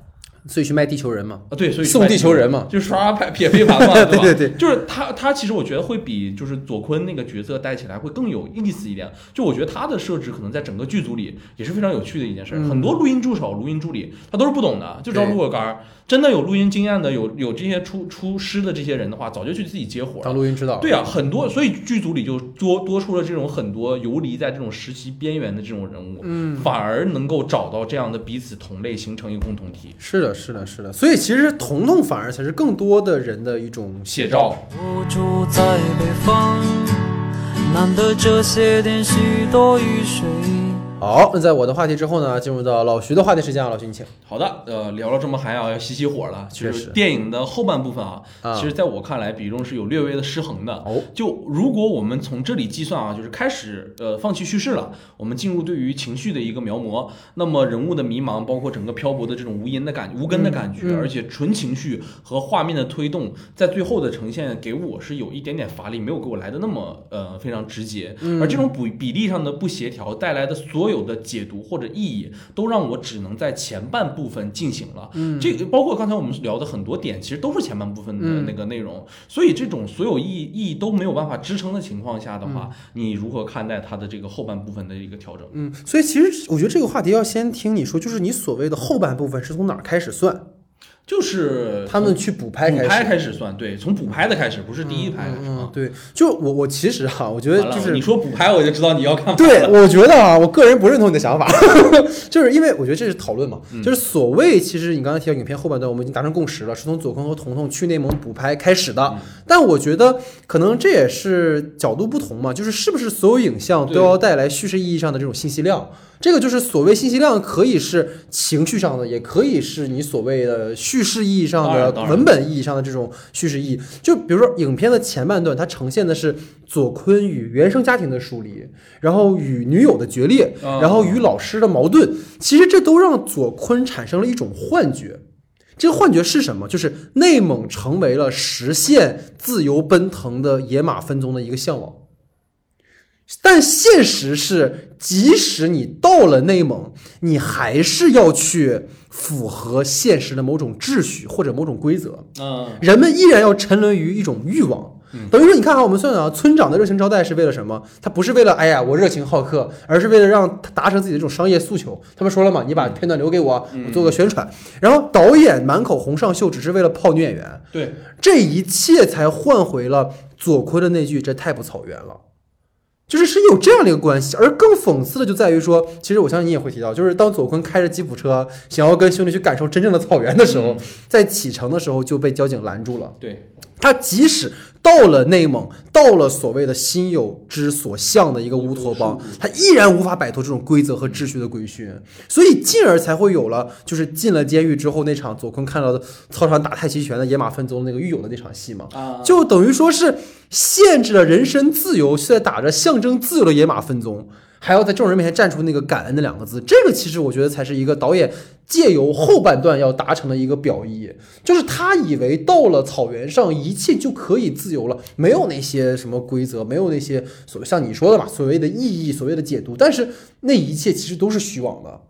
所以去卖地球人嘛？啊，对，所以送地球人嘛，就刷牌撇飞盘嘛，对吧对对，就是他，他其实我觉得会比就是左坤那个角色带起来会更有意思一点。就我觉得他的设置可能在整个剧组里也是非常有趣的一件事。很多录音助手、录音助理他都是不懂的，就知道录个杆儿。真的有录音经验的，有有这些出出师的这些人的话，早就去自己接活了。当录音指导。对啊，很多，所以剧组里就多多出了这种很多游离在这种实习边缘的这种人物，嗯，反而能够找到这样的彼此同类，形成一个共同体。是的，是的，是的。所以其实彤彤反而才是更多的人的一种写照。我住在北方，难得这些天许多雨水。好，那在我的话题之后呢，进入到老徐的话题时间啊，老徐你请。好的，呃，聊了这么嗨啊，要熄熄火了。其实电影的后半部分啊，其实在我看来比重是有略微的失衡的。哦，就如果我们从这里计算啊，就是开始呃放弃叙事了，我们进入对于情绪的一个描摹，那么人物的迷茫，包括整个漂泊的这种无垠的感无根的感觉，而且纯情绪和画面的推动，在最后的呈现给我是有一点点乏力，没有给我来的那么呃非常直接。而这种比比例上的不协调带来的所所有的解读或者意义，都让我只能在前半部分进行了。嗯，这个包括刚才我们聊的很多点，其实都是前半部分的那个内容。所以这种所有意意义都没有办法支撑的情况下的话，你如何看待它的这个后半部分的一个调整？嗯，所以其实我觉得这个话题要先听你说，就是你所谓的后半部分是从哪儿开始算？就是他们去补拍补拍开始算，对，从补拍的开始，不是第一拍嗯，对，就我我其实哈，我觉得就是你说补拍，我就知道你要看。对，我觉得啊，我个人不认同你的想法，就是因为我觉得这是讨论嘛，就是所谓其实你刚才提到影片后半段，我们已经达成共识了，是从左坤和彤彤去内蒙补拍开始的。但我觉得可能这也是角度不同嘛，就是是不是所有影像都要带来叙事意义上的这种信息量？这个就是所谓信息量，可以是情绪上的，也可以是你所谓的叙事意义上的、文本意义上的这种叙事意义。就比如说，影片的前半段，它呈现的是左坤与原生家庭的疏离，然后与女友的决裂，然后与老师的矛盾。其实这都让左坤产生了一种幻觉。这个幻觉是什么？就是内蒙成为了实现自由奔腾的野马分鬃的一个向往。但现实是，即使你到了内蒙，你还是要去符合现实的某种秩序或者某种规则。嗯，人们依然要沉沦于一种欲望。等于说，你看哈，我们算算啊，村长的热情招待是为了什么？他不是为了哎呀我热情好客，而是为了让他达成自己的这种商业诉求。他们说了嘛，你把片段留给我，我做个宣传。然后导演满口红上秀，只是为了泡女演员。对，这一切才换回了左坤的那句：“这太不草原了。”就是是有这样的一个关系，而更讽刺的就在于说，其实我相信你也会提到，就是当左坤开着吉普车想要跟兄弟去感受真正的草原的时候，在启程的时候就被交警拦住了。对，他即使到了内蒙，到了所谓的心有之所向的一个乌托邦，他依然无法摆脱这种规则和秩序的规训，所以进而才会有了就是进了监狱之后那场左坤看到的操场打太极拳的野马分鬃那个狱友的那场戏嘛，啊。就等于说是限制了人身自由，却在打着象征自由的野马分鬃，还要在众人面前站出那个感恩的两个字。这个其实我觉得才是一个导演借由后半段要达成的一个表意，就是他以为到了草原上一切就可以自由了，没有那些什么规则，没有那些所谓像你说的嘛，所谓的意义，所谓的解读，但是那一切其实都是虚妄的。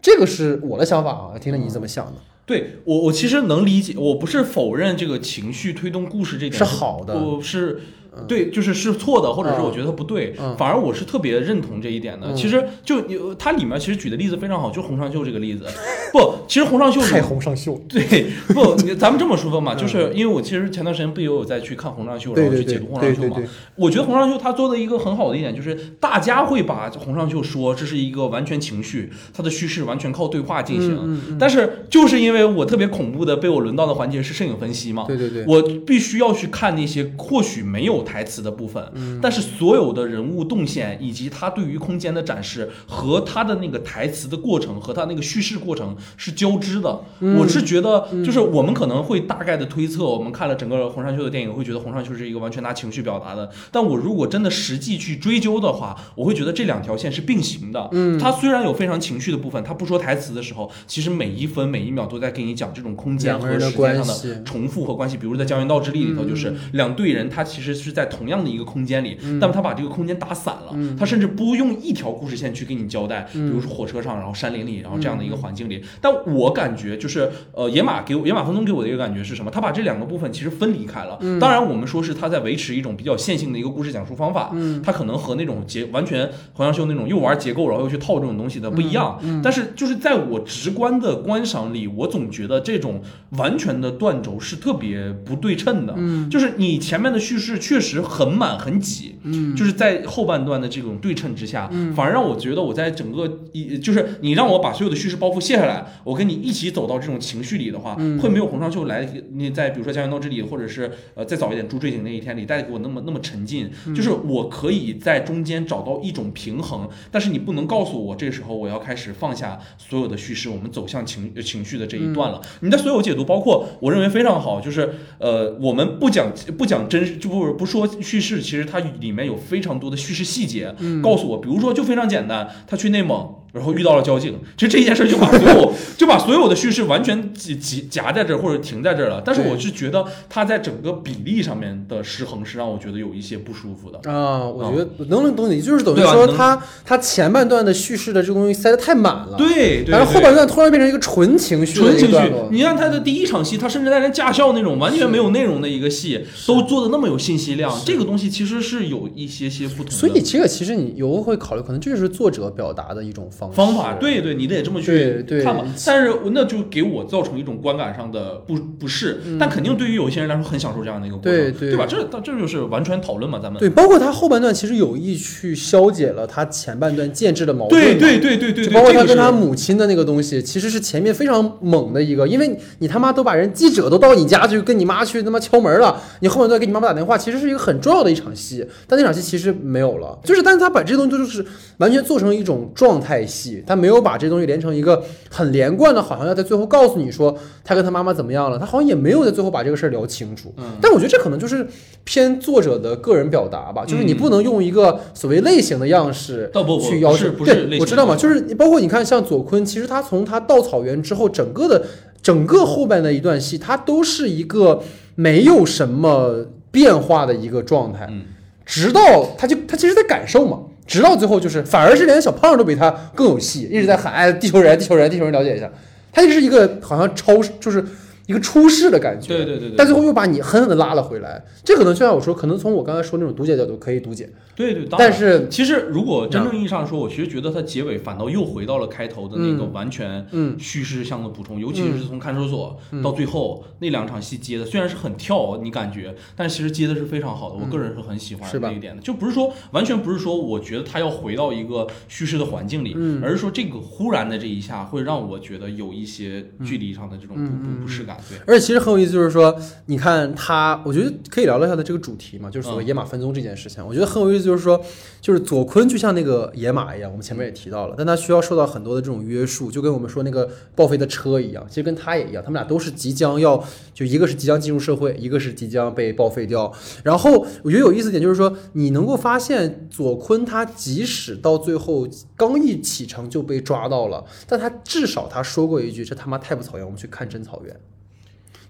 这个是我的想法啊，听听你怎么想的？对我，我其实能理解，我不是否认这个情绪推动故事这点是好的我是。对，就是是错的，或者是嗯我觉得它不对，嗯。反而我是特别认同这一点的。嗯。其实就你它里面其实举的例子非常好，就洪尚秀这个例子。不，其实洪尚秀太红尚秀，对，不，咱们这么说吧嘛，就是因为我其实前段时间不也有在去看洪尚秀，然后去解读洪对尚秀嘛。我觉得洪尚秀他做的一个很好的一点就是，大家会把洪尚秀说这是一个完全情绪，他的叙事完全靠对话进行。但是就是因为我特别恐怖的被我轮到的环节是摄影分析嘛，对对对，我必须要去看那些或许没有台词的部分，嗯但是所有的人物动线以及他对于空间的展示和他的那个台词的过程和他那个叙事过程是交织的。嗯我是觉得，就是我们可能会大概的推测，我们看了整个洪尚秀的电影，会觉得洪尚秀是一个完全拿情绪表达的。但我如果真的实际去追究的话，我会觉得这两条线是并行的。嗯他虽然有非常情绪的部分，他不说台词的时候，其实每一分每一秒都在给你讲这种空间和时间上的重复和关系。比如在《江原道之力》里头，就是两队人，他其实是在同样的一个空间里，但他把这个空间打散了，他甚至不用一条故事线去给你交代，比如说火车上，然后山林里，然后这样的一个环境里。但我感觉就是，呃，野马给我野马分鬃给我的一个感觉是什么？他把这两个部分其实分离开了。当然，我们说是他在维持一种比较线性的一个故事讲述方法，他可能和那种结完全黄像秀那种又玩结构，然后又去套这种东西的不一样。但是就是在我直观的观赏里，我总觉得这种完全的断轴是特别不对称的。嗯，就是你前面的叙事确实很满很挤，嗯，就是在后半段的这种对称之下，嗯，反而让我觉得我在整个一就是你让我把所有的叙事包袱卸下来，我跟你一起走到这种情绪里的话，会没有洪尚秀来你在比如说《家园道这里》或者是呃再早一点《朱坠井那一天》里带给我那么那么沉浸，就是我可以在中间找到一种平衡，但是你不能告诉我这时候我要开始放下所有的叙事，我们走向情呃情绪的这一段了。你的所有解读，包括我认为非常好，就是呃，我们不讲不讲真，就不不说叙事，其实它里面有非常多的叙事细节，告诉我，比如说就非常简单，他去内蒙。然后遇到了交警，其实这件事就把所有 就把所有的叙事完全挤挤夹在这儿或者停在这儿了。但是我是觉得它在整个比例上面的失衡是让我觉得有一些不舒服的。啊，我觉得能能懂你，就是等于说他他前半段的叙事的这个东西塞得太满了，，对，对然后后半段突然变成一个纯情绪纯情绪。你看他的第一场戏，他甚至在连驾校那种完全没有内容的一个戏，都做的那么有信息量，这个东西其实是有一些些不同的。所以这个其实你有会考虑，可能这就是作者表达的一种方式方法，对对，你得这么去看嘛。但是那就给我造成一种观感上的不不适，但肯定对于有些人来说很享受这样的一个过程，对对吧？这这就是完全讨论嘛，咱们对，包括他后半段其实有意去消解了他前半段建制的矛盾，对对对对对包括他跟他母亲的那个东西，其实是前面非常猛的一个，因为你他妈都把人记者都到你家去跟你妈去他妈敲门了，你后半段给你妈妈打电话，其实是一个很重要的一场戏，但那场戏其实没有了，就是但是他把这东西就是完全做成一种状态戏，他没有把这东西连成一个很连贯的，好像要在最后告诉你说他跟他妈妈怎么样了，他好像也没有在最后把这个事儿聊清楚。嗯但我觉得这可能就是偏作者的个人表达吧，就是你不能用一个所谓类型的样式去要求。对，我知道嘛，就是你包括你看像左坤，其实他从他到草原之后，整个的整个后半的一段戏，他都是一个没有什么变化的一个状态，嗯直到他就他其实在感受嘛。直到最后，就是反而是连小胖都比他更有戏，一直在喊：“哎，地球人，地球人，地球人，了解一下。”他就是一个好像超，就是一个出世的感觉。对对对对但最后又把你狠狠的拉了回来。这可能就像我说，可能从我刚才说那种读解角度可以读解，对对，当但是其实如果真正意义上说，我其实觉得它结尾反倒又回到了开头的那个嗯完全嗯。叙事上的补充，尤其是从看守所到最后那两场戏接的，虽然是很跳，你感觉，但其实接的是非常好的，我个人是很喜欢这一点的，就不是说完全不是说我觉得他要回到一个叙事的环境里，嗯。而是说这个忽然的这一下会让我觉得有一些距离上的这种不不不适感。而且其实很有意思，就是说，你看他，我觉得可以聊聊他的这个主题嘛，就是所谓嗯野马分鬃这件事情。我觉得很有意思，就是说，就是左坤就像那个野马一样，我们前面也提到了，但他需要受到很多的这种约束，就跟我们说那个报废的车一样，其实跟他也一样，他们俩都是即将要，就一个是即将进入社会，一个是即将被报废掉。然后我觉得有意思点就是说，你能够发现左坤他即使到最后刚一启程就被抓到了，但他至少他说过一句：“这他妈太不草原，我们去看真草原。”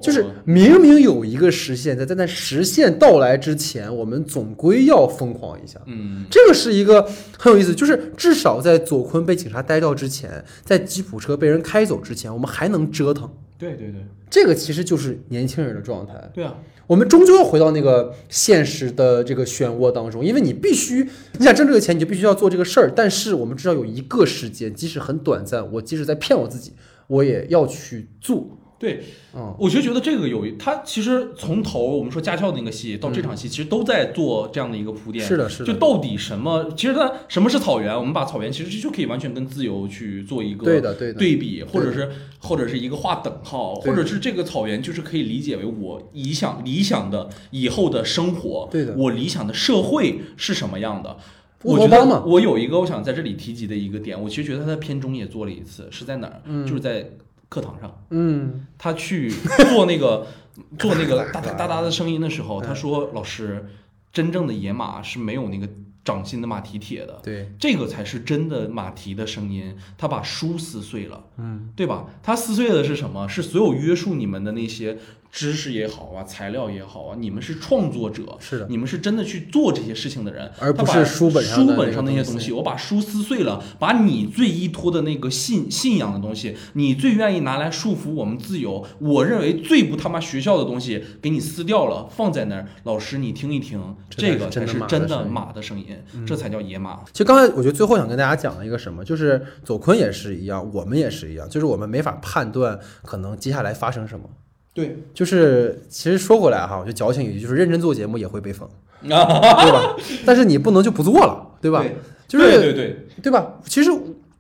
就是哦明明有一个实现，在在那实现到来之前，我们总归要疯狂一下。嗯，这个是一个很有意思，就是至少在左坤被警察逮到之前，在吉普车被人开走之前，我们还能折腾。对对对这个其实就是年轻人的状态。对啊，我们终究要回到那个现实的这个漩涡当中，因为你必须，你想挣这个钱，你就必须要做这个事儿。但是我们至少有一个时间，即使很短暂，我即使在骗我自己，我也要去做。对，嗯，我就觉得这个有一，他其实从头我们说驾校那个戏到这场戏，其实都在做这样的一个铺垫。是的，是的，就到底什么？其实它什么是草原？我们把草原其实就可以完全跟自由去做一个对的，对的，对比，或者是或者是一个划等号，或者是这个草原就是可以理解为我理想理想的以后的生活，对的我理想的社会是什么样的。我觉得我有一个我想在这里提及的一个点，我其实觉得他在片中也做了一次，是在哪儿？就是在课堂上，嗯，他去做那个 做那个哒哒哒哒的声音的时候，他说：“老师，真正的野马是没有那个掌心的马蹄铁的。”对，这个才是真的马蹄的声音，他把书撕碎了，嗯，对吧？他撕碎的是什么？是所有约束你们的那些知识也好啊，材料也好啊，你们是创作者，是的，你们是真的去做这些事情的人，而不是书本上书本上那些东西。我把书撕碎了，把你最依托的那个信信仰的东西，你最愿意拿来束缚我们自由，我认为最不他妈学校的东西，给你撕掉了，放在那儿。老师，你听一听，这这个才是真的马的声音，这才叫野马。其实刚才我觉得最后想跟大家讲的一个什么，就是左坤也是一样，我们也是一样，就是我们没法判断可能接下来发生什么。对，就是其实说回来哈，我就矫情一句，就是认真做节目也会被封，啊，对吧？但是你不能就不做了，对吧？对就是对对对，对吧？其实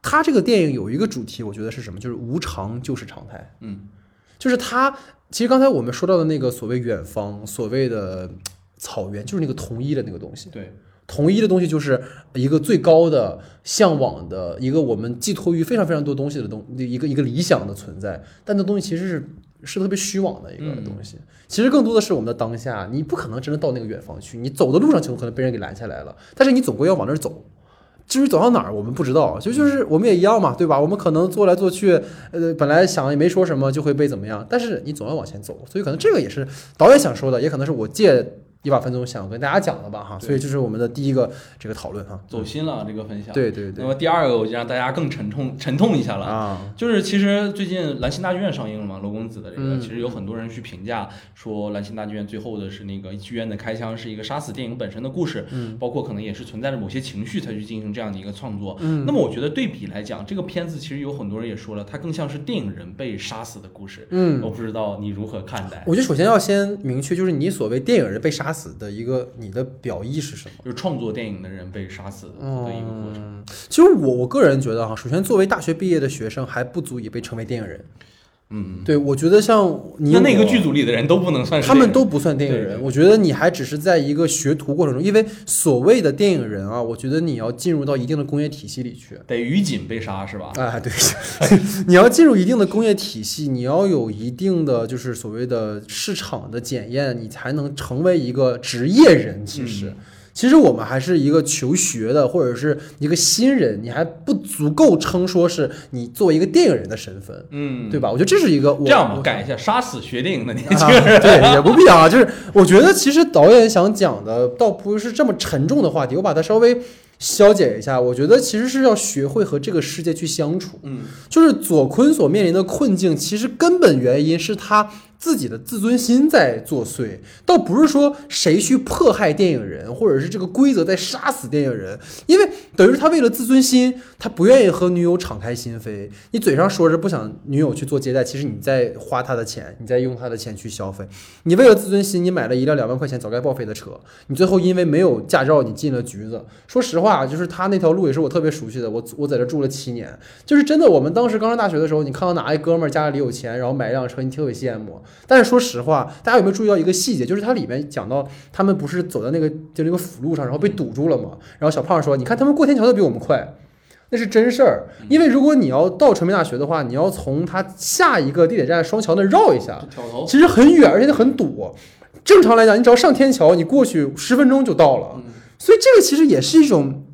他这个电影有一个主题，我觉得是什么？就是无常就是常态。嗯，就是他，其实刚才我们说到的那个所谓远方，所谓的草原，就是那个同一的那个东西。对，统一的东西就是一个最高的向往的一个我们寄托于非常非常多东西的东一个一个理想的存在，但那东西其实是是特别虚妄的一个嗯东西。其实更多的是我们的当下，你不可能真的到那个远方去，你走的路上就可能被人给拦下来了，但是你总归要往那儿走。至于走到哪儿，我们不知道，就就是我们也一样嘛，对吧？我们可能做来做去，呃，本来想也没说什么，就会被怎么样，但是你总要往前走，所以可能这个也是导演想说的，也可能是我借一把分钟想跟大家讲的吧，哈。所以这是我们的第一个这个讨论哈。走心了这个分享。，对对对那么第二个我就让大家更沉痛沉痛一下了。啊，就是其实最近《兰心大剧院》上映了嘛，罗公子的这个，嗯其实有很多人去评价说，《兰心大剧院》最后的是那个剧院的开枪是一个杀死电影本身的故事，嗯包括可能也是存在着某些情绪才去进行这样的一个创作。嗯那么我觉得对比来讲，这个片子其实有很多人也说了，它更像是电影人被杀死的故事。嗯我不知道你如何看待，我觉得首先要先明确，就是你所谓电影人被杀死的一个你的表意是什么。就是创作电影的人被杀死的一个过程。嗯，其实我我个人觉得哈，首先作为大学毕业的学生还不足以被称为电影人。嗯，对，我觉得像你我那那个剧组里的人都不能算是他们都不算电影。人我觉得你还只是在一个学徒过程中，因为所谓的电影人啊，我觉得你要进入到一定的工业体系里去。得于锦被杀是吧？哎，对，你要进入一定的工业体系，你要有一定的就是所谓的市场的检验，你才能成为一个职业人。其实，嗯其实我们还是一个求学的，或者是一个新人，你还不足够称说是你作为一个电影人的身份，嗯，对吧？我觉得这是一个我这样吧，我改一下，杀死学电影的年轻啊人。对，也不必啊。就是我觉得其实导演想讲的倒不是这么沉重的话题，我把它稍微消解一下。我觉得其实是要学会和这个世界去相处。嗯就是左坤所面临的困境，其实根本原因是他自己的自尊心在作祟，倒不是说谁去迫害电影人，或者是这个规则在杀死电影人，因为等于是他为了自尊心，他不愿意和女友敞开心扉。你嘴上说着不想女友去做接待，其实你在花他的钱，你在用他的钱去消费。你为了自尊心，你买了一辆两万块钱早该报废的车，你最后因为没有驾照，你进了局子。说实话，就是他那条路也是我特别熟悉的，我我在这住了七年，就是真的。我们当时刚上大学的时候，你看到哪一哥们儿家里有钱，然后买一辆车，你特别羡慕。但是说实话，大家有没有注意到一个细节？就是它里面讲到他们不是走到那个就那个辅路上，然后被堵住了嘛？然后小胖说：“你看他们过天桥都比我们快。”那是真事儿，因为如果你要到传媒大学的话，你要从它下一个地铁站双桥那绕一下，其实很远，而且很堵。正常来讲，你只要上天桥，你过去十分钟就到了。所以这个其实也是一种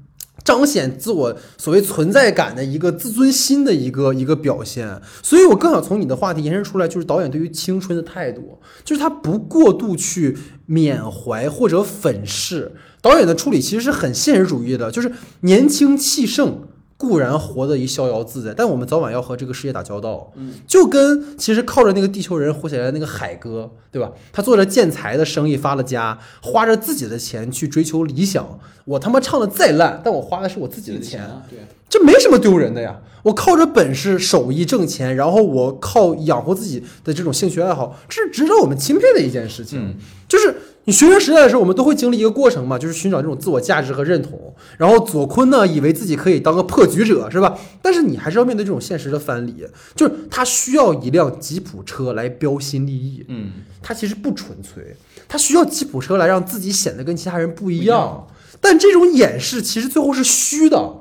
彰显自我所谓存在感的一个自尊心的一个一个表现。所以我更想从你的话题延伸出来，就是导演对于青春的态度，就是他不过度去缅怀或者粉饰。导演的处理其实是很现实主义的，就是年轻气盛。固然活得一逍遥自在，但我们早晚要和这个世界打交道。嗯，就跟其实靠着那个地球人活起来的那个海哥，对吧？他做着建材的生意发了家，花着自己的钱去追求理想。我他妈唱的再烂，但我花的是我自己的钱，对，这没什么丢人的呀。我靠着本事手艺挣钱，然后我靠养活自己的这种兴趣爱好，这是值得我们钦佩的一件事情。嗯就是你学生时代的时候，我们都会经历一个过程嘛，就是寻找这种自我价值和认同。然后左坤呢，以为自己可以当个破局者，是吧？但是你还是要面对这种现实的藩篱，就是他需要一辆吉普车来标新立异。嗯，他其实不纯粹，他需要吉普车来让自己显得跟其他人不一。样但这种掩饰其实最后是虚的。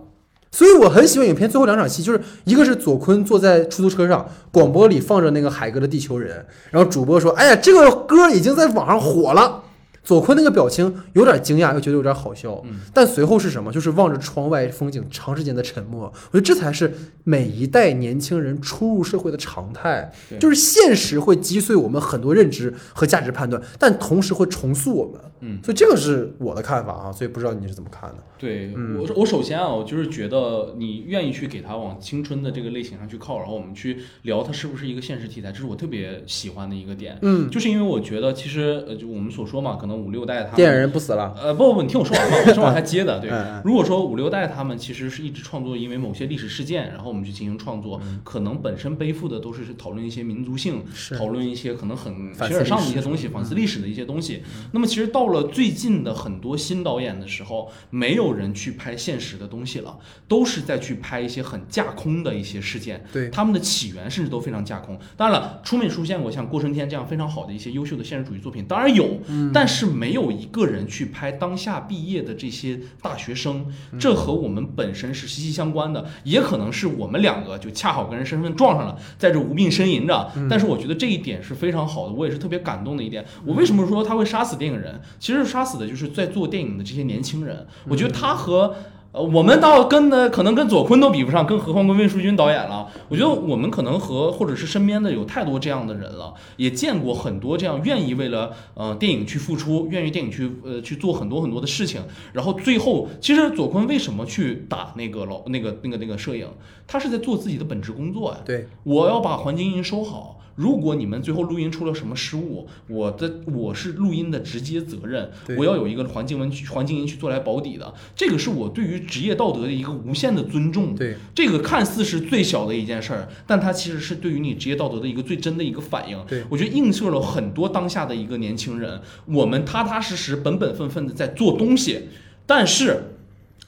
所以我很喜欢影片最后两场戏，就是一个是左坤坐在出租车上，广播里放着那个海哥的《地球人》，然后主播说：“哎呀，这个歌已经在网上火了。”左坤那个表情有点惊讶，又觉得有点好笑。嗯但随后是什么？就是望着窗外风景，长时间的沉默。我觉得这才是每一代年轻人初入社会的常态，对就是现实会击碎我们很多认知和价值判断，但同时会重塑我们。嗯，所以这个是我的看法啊，所以不知道你是怎么看的？对嗯我，我首先啊，我就是觉得你愿意去给他往青春的这个类型上去靠，然后我们去聊它是不是一个现实题材，这是我特别喜欢的一个点。嗯，就是因为我觉得，其实呃，就我们所说嘛，可能五六代他们电影人不死了。呃，不不不，你听我说完嘛，我是往下接的。对如果说五六代他们其实是一直创作，因为某些历史事件，然后我们去进行创作，可能本身背负的都是讨论一些民族性，讨论一些可能很反思形而上的一些东西，反思历史的一些东西。那么其实到了最近的很多新导演的时候，没有人去拍现实的东西了，都是在去拍一些很架空的一些事件。对他们的起源甚至都非常架空。当然了，出没出现过像郭春天这样非常好的一些优秀的现实主义作品，当然有，但是没有一个人去拍当下毕业的这些大学生，这和我们本身是息息相关的，也可能是我们两个就恰好跟人身份撞上了，在这无病呻吟着。但是我觉得这一点是非常好的，我也是特别感动的一点。我为什么说他会杀死电影人？其实杀死的就是在做电影的这些年轻人。我觉得他和呃，我们倒跟呢，可能跟左坤都比不上，更何况跟魏淑君导演了。我觉得我们可能和或者是身边的有太多这样的人了，也见过很多这样愿意为了呃电影去付出，愿意电影去呃去做很多很多的事情，然后最后其实左坤为什么去打那个老那个那个那个摄影，他是在做自己的本职工作呀。对，我要把环境音收好。如果你们最后录音出了什么失误，我的我是录音的直接责任，我要有一个环境文去环境音去做来保底的，这个是我对于职业道德的一个无限的尊重。对，这个看似是最小的一件事儿，但它其实是对于你职业道德的一个最真的一个反应。对我觉得映射了很多当下的一个年轻人，我们踏踏实实、本本分分的在做东西，但是。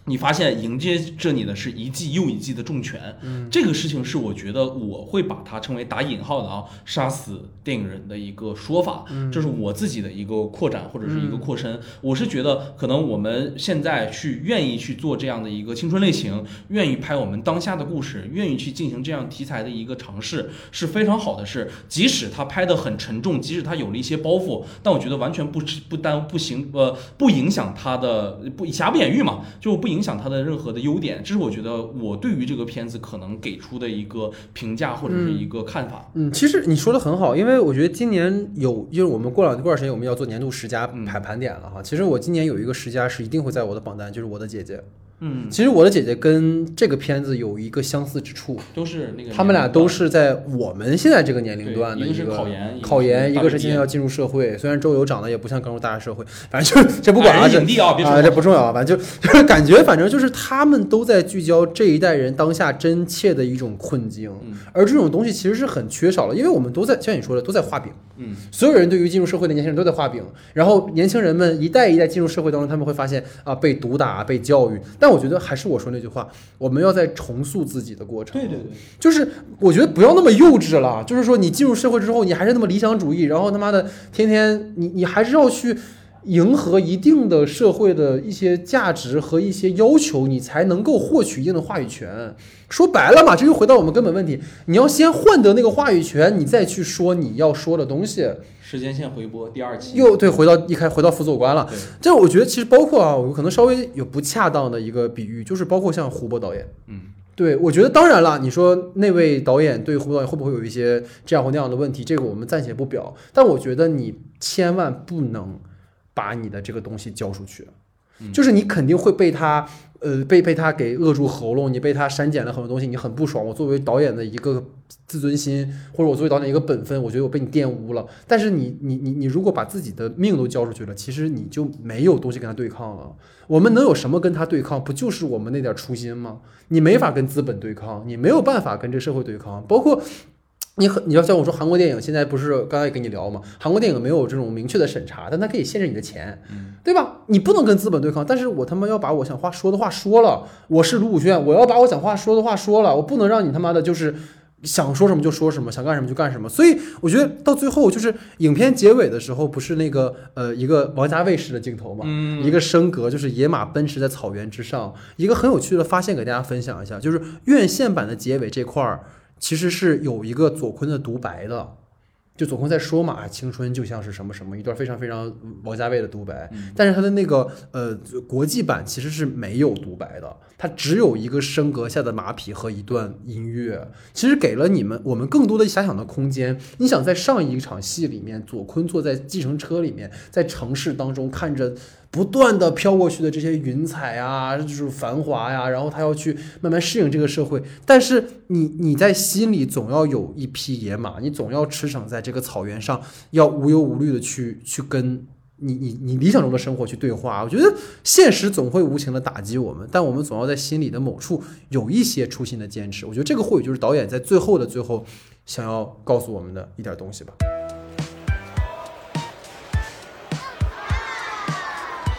你发现迎接着你的是一记又一记的重拳，嗯这个事情是我觉得我会把它称为打引号的啊，杀死电影人的一个说法，嗯这是我自己的一个扩展或者是一个扩深。我是觉得可能我们现在去愿意去做这样的一个青春类型，愿意拍我们当下的故事，愿意去进行这样题材的一个尝试，是非常好的事。即使他拍的很沉重，即使他有了一些包袱，但我觉得完全不不耽不行呃不影响他的不瑕不掩瑜嘛，就不影响他的任何的优点。这是我觉得我对于这个片子可能给出的一个评价或者是一个看法。嗯，其实你说的很好，因为我觉得今年有，就是我们过两过段时间我们要做年度十佳嗯盘盘点了哈。其实我今年有一个十佳是一定会在我的榜单，就是我的姐姐。嗯，其实我的姐姐跟这个片子有一个相似之处，都是那个他们俩都是在我们现在这个年龄段的对一个考研考研，一个是现在要进入社会。虽然周游长得也不像刚入大学社会，反正就是这不管了，这矮人影帝啊，这不重要啊，反正就 就是感觉，反正就是他们都在聚焦这一代人当下真切的一种困境，嗯。而这种东西其实是很缺少了，因为我们都在像你说的都在画饼，嗯，所有人对于进入社会的年轻人都在画饼，然后年轻人们一代一代进入社会当中，他们会发现啊被毒打、被教育，但我觉得还是我说那句话，我们要在重塑自己的过程，对对对，就是我觉得不要那么幼稚了，就是说你进入社会之后，你还是那么理想主义，然后他妈的天天你你还是要去迎合一定的社会的一些价值和一些要求，你才能够获取一定的话语权。说白了嘛，这就回到我们根本问题，你要先换得那个话语权，你再去说你要说的东西。时间线回播第二期又对，回到一开回到辅佐官了。对这我觉得其实包括啊，我可能稍微有不恰当的一个比喻，就是包括像胡波导演。嗯，对，我觉得当然了，你说那位导演对胡波导演会不会有一些这样或那样的问题，这个我们暂且不表。但我觉得你千万不能把你的这个东西交出去，嗯就是你肯定会被他，呃，被被他给扼住喉咙，你被他删减了很多东西，你很不爽。我作为导演的一个自尊心，或者我作为导演一个本分，我觉得我被你玷污了。但是你你你你如果把自己的命都交出去了，其实你就没有东西跟他对抗了。我们能有什么跟他对抗？不就是我们那点初心吗？你没法跟资本对抗，你没有办法跟这社会对抗，包括。你很，你要像我说韩国电影，现在不是刚才也跟你聊嘛？韩国电影没有这种明确的审查，但它可以限制你的钱，对吧？你不能跟资本对抗，但是我他妈要把我想话说的话说了，我是卢武铉，我要把我想话说的话说了，我不能让你他妈的就是想说什么就说什么，想干什么就干什么。所以我觉得到最后就是影片结尾的时候，不是那个呃一个王家卫式的镜头嘛，嗯一个升格就是野马奔驰在草原之上，一个很有趣的发现给大家分享一下，就是院线版的结尾这块儿其实是有一个左坤的独白的。就左坤在说嘛，啊青春就像是什么什么，一段非常非常王家卫的独白，但是他的那个呃国际版其实是没有独白的，它只有一个升格下的马匹和一段音乐，其实给了你们我们更多的遐想的空间。你想在上一场戏里面，左坤坐在计程车里面，在城市当中看着不断的飘过去的这些云彩啊，就是繁华呀，然后他要去慢慢适应这个社会。但是你你在心里总要有一匹野马，你总要驰骋在这个草原上，要无忧无虑的去去跟。你你你理想中的生活去对话，我觉得现实总会无情的打击我们，但我们总要在心里的某处有一些初心的坚持。我觉得这个或许就是导演在最后的最后想要告诉我们的一点东西吧。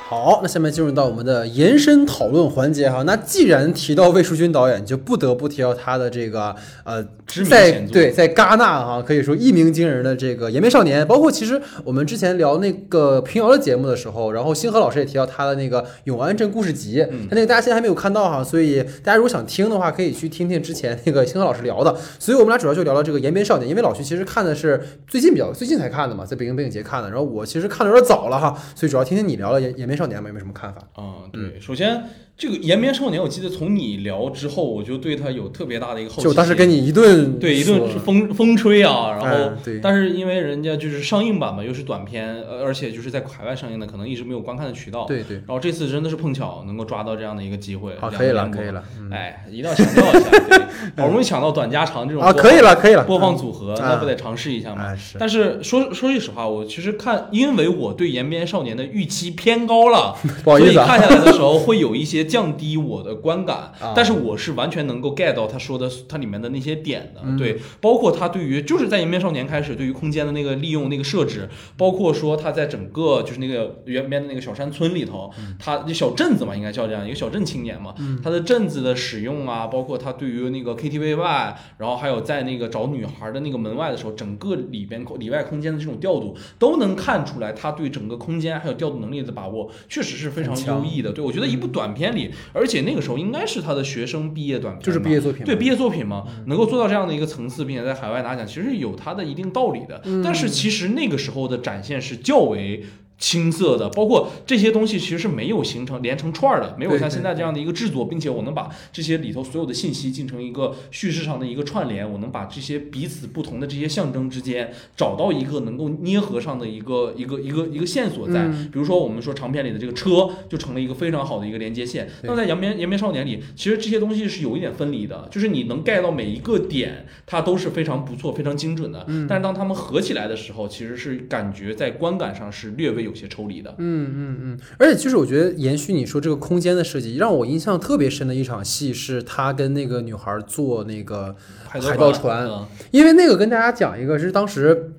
好，那下面进入到我们的延伸讨论环节哈。那既然提到魏淑君导演，就不得不提到他的这个呃，在对在戛纳哈可以说一鸣惊人的这个《延边少年》，包括其实我们之前聊那个平遥的节目的时候，然后星河老师也提到他的那个《永安镇故事集》，嗯他那个大家现在还没有看到哈，所以大家如果想听的话，可以去听听之前那个星河老师聊的。所以我们俩主要就聊聊这个《延边少年》，因为老徐其实看的是最近比较最近才看的嘛，在北京电影节看的，然后我其实看的有点早了哈，所以主要听听你聊了《延延边少年》嘛，有没有什么看法？嗯，对，首先这个《延边少年》，我记得从你聊之后，我就对他有特别大的一个好奇心。就当时跟你一顿对一顿风风吹啊，然后、哎对但是因为人家就是上映版嘛，又是短片，呃，而且就是在海外上映的，可能一直没有观看的渠道。对对，然后这次真的是碰巧能够抓到这样的一个机会，好，两可以了，可以。了，嗯哎，一定要强调一下，对，好不容易抢到短加长这种啊，播可以了，可以了，播放组合，嗯那不得尝试一下吗？哎是，但是说说句实话，我其实看，因为我对《延边少年》的预期偏高了，不好意思啊，所以看下来的时候会有一些降低我的观感啊，但是我是完全能够 get 到他说的他里面的那些点的，嗯。对，包括他对于就是在《延边少年》开始对于空间的那个利用那个设置，包括说他在整个就是那个原边的那个小山村里头，嗯。他小镇子嘛，应该叫这样一个小镇青年嘛，他的镇子的使用啊，包括他对于那个 KTV 外，然后还有在那个找女孩的那个门外的时候，整个里边里外空间的这种调度，都能看出来他对整个空间还有调度能力的把握，确实是非常优异的。对我觉得一部短片里，而且那个时候应该是他的学生毕业短片，就是毕业作品，对毕业作品嘛，能够做到这样的一个层次，并且在海外拿奖，其实有它的一定道理的。但是其实那个时候的展现是较为青色的，包括这些东西其实是没有形成连成串儿的，没有像现在这样的一个制作，并且我能把这些里头所有的信息进行一个叙事上的一个串联，我能把这些彼此不同的这些象征之间找到一个能够捏合上的一个一个一个一个线索在。嗯比如说我们说长篇里的这个车就成了一个非常好的一个连接线。对那在《扬边扬边少年》里，其实这些东西是有一点分离的，就是你能 get 到每一个点，它都是非常不错、非常精准的。嗯但是当它们合起来的时候，其实是感觉在观感上是略微有些抽离的。嗯嗯嗯，而且就是我觉得延续你说这个空间的设计，让我印象特别深的一场戏是他跟那个女孩坐那个海海盗船嗯。因为那个跟大家讲一个，是当时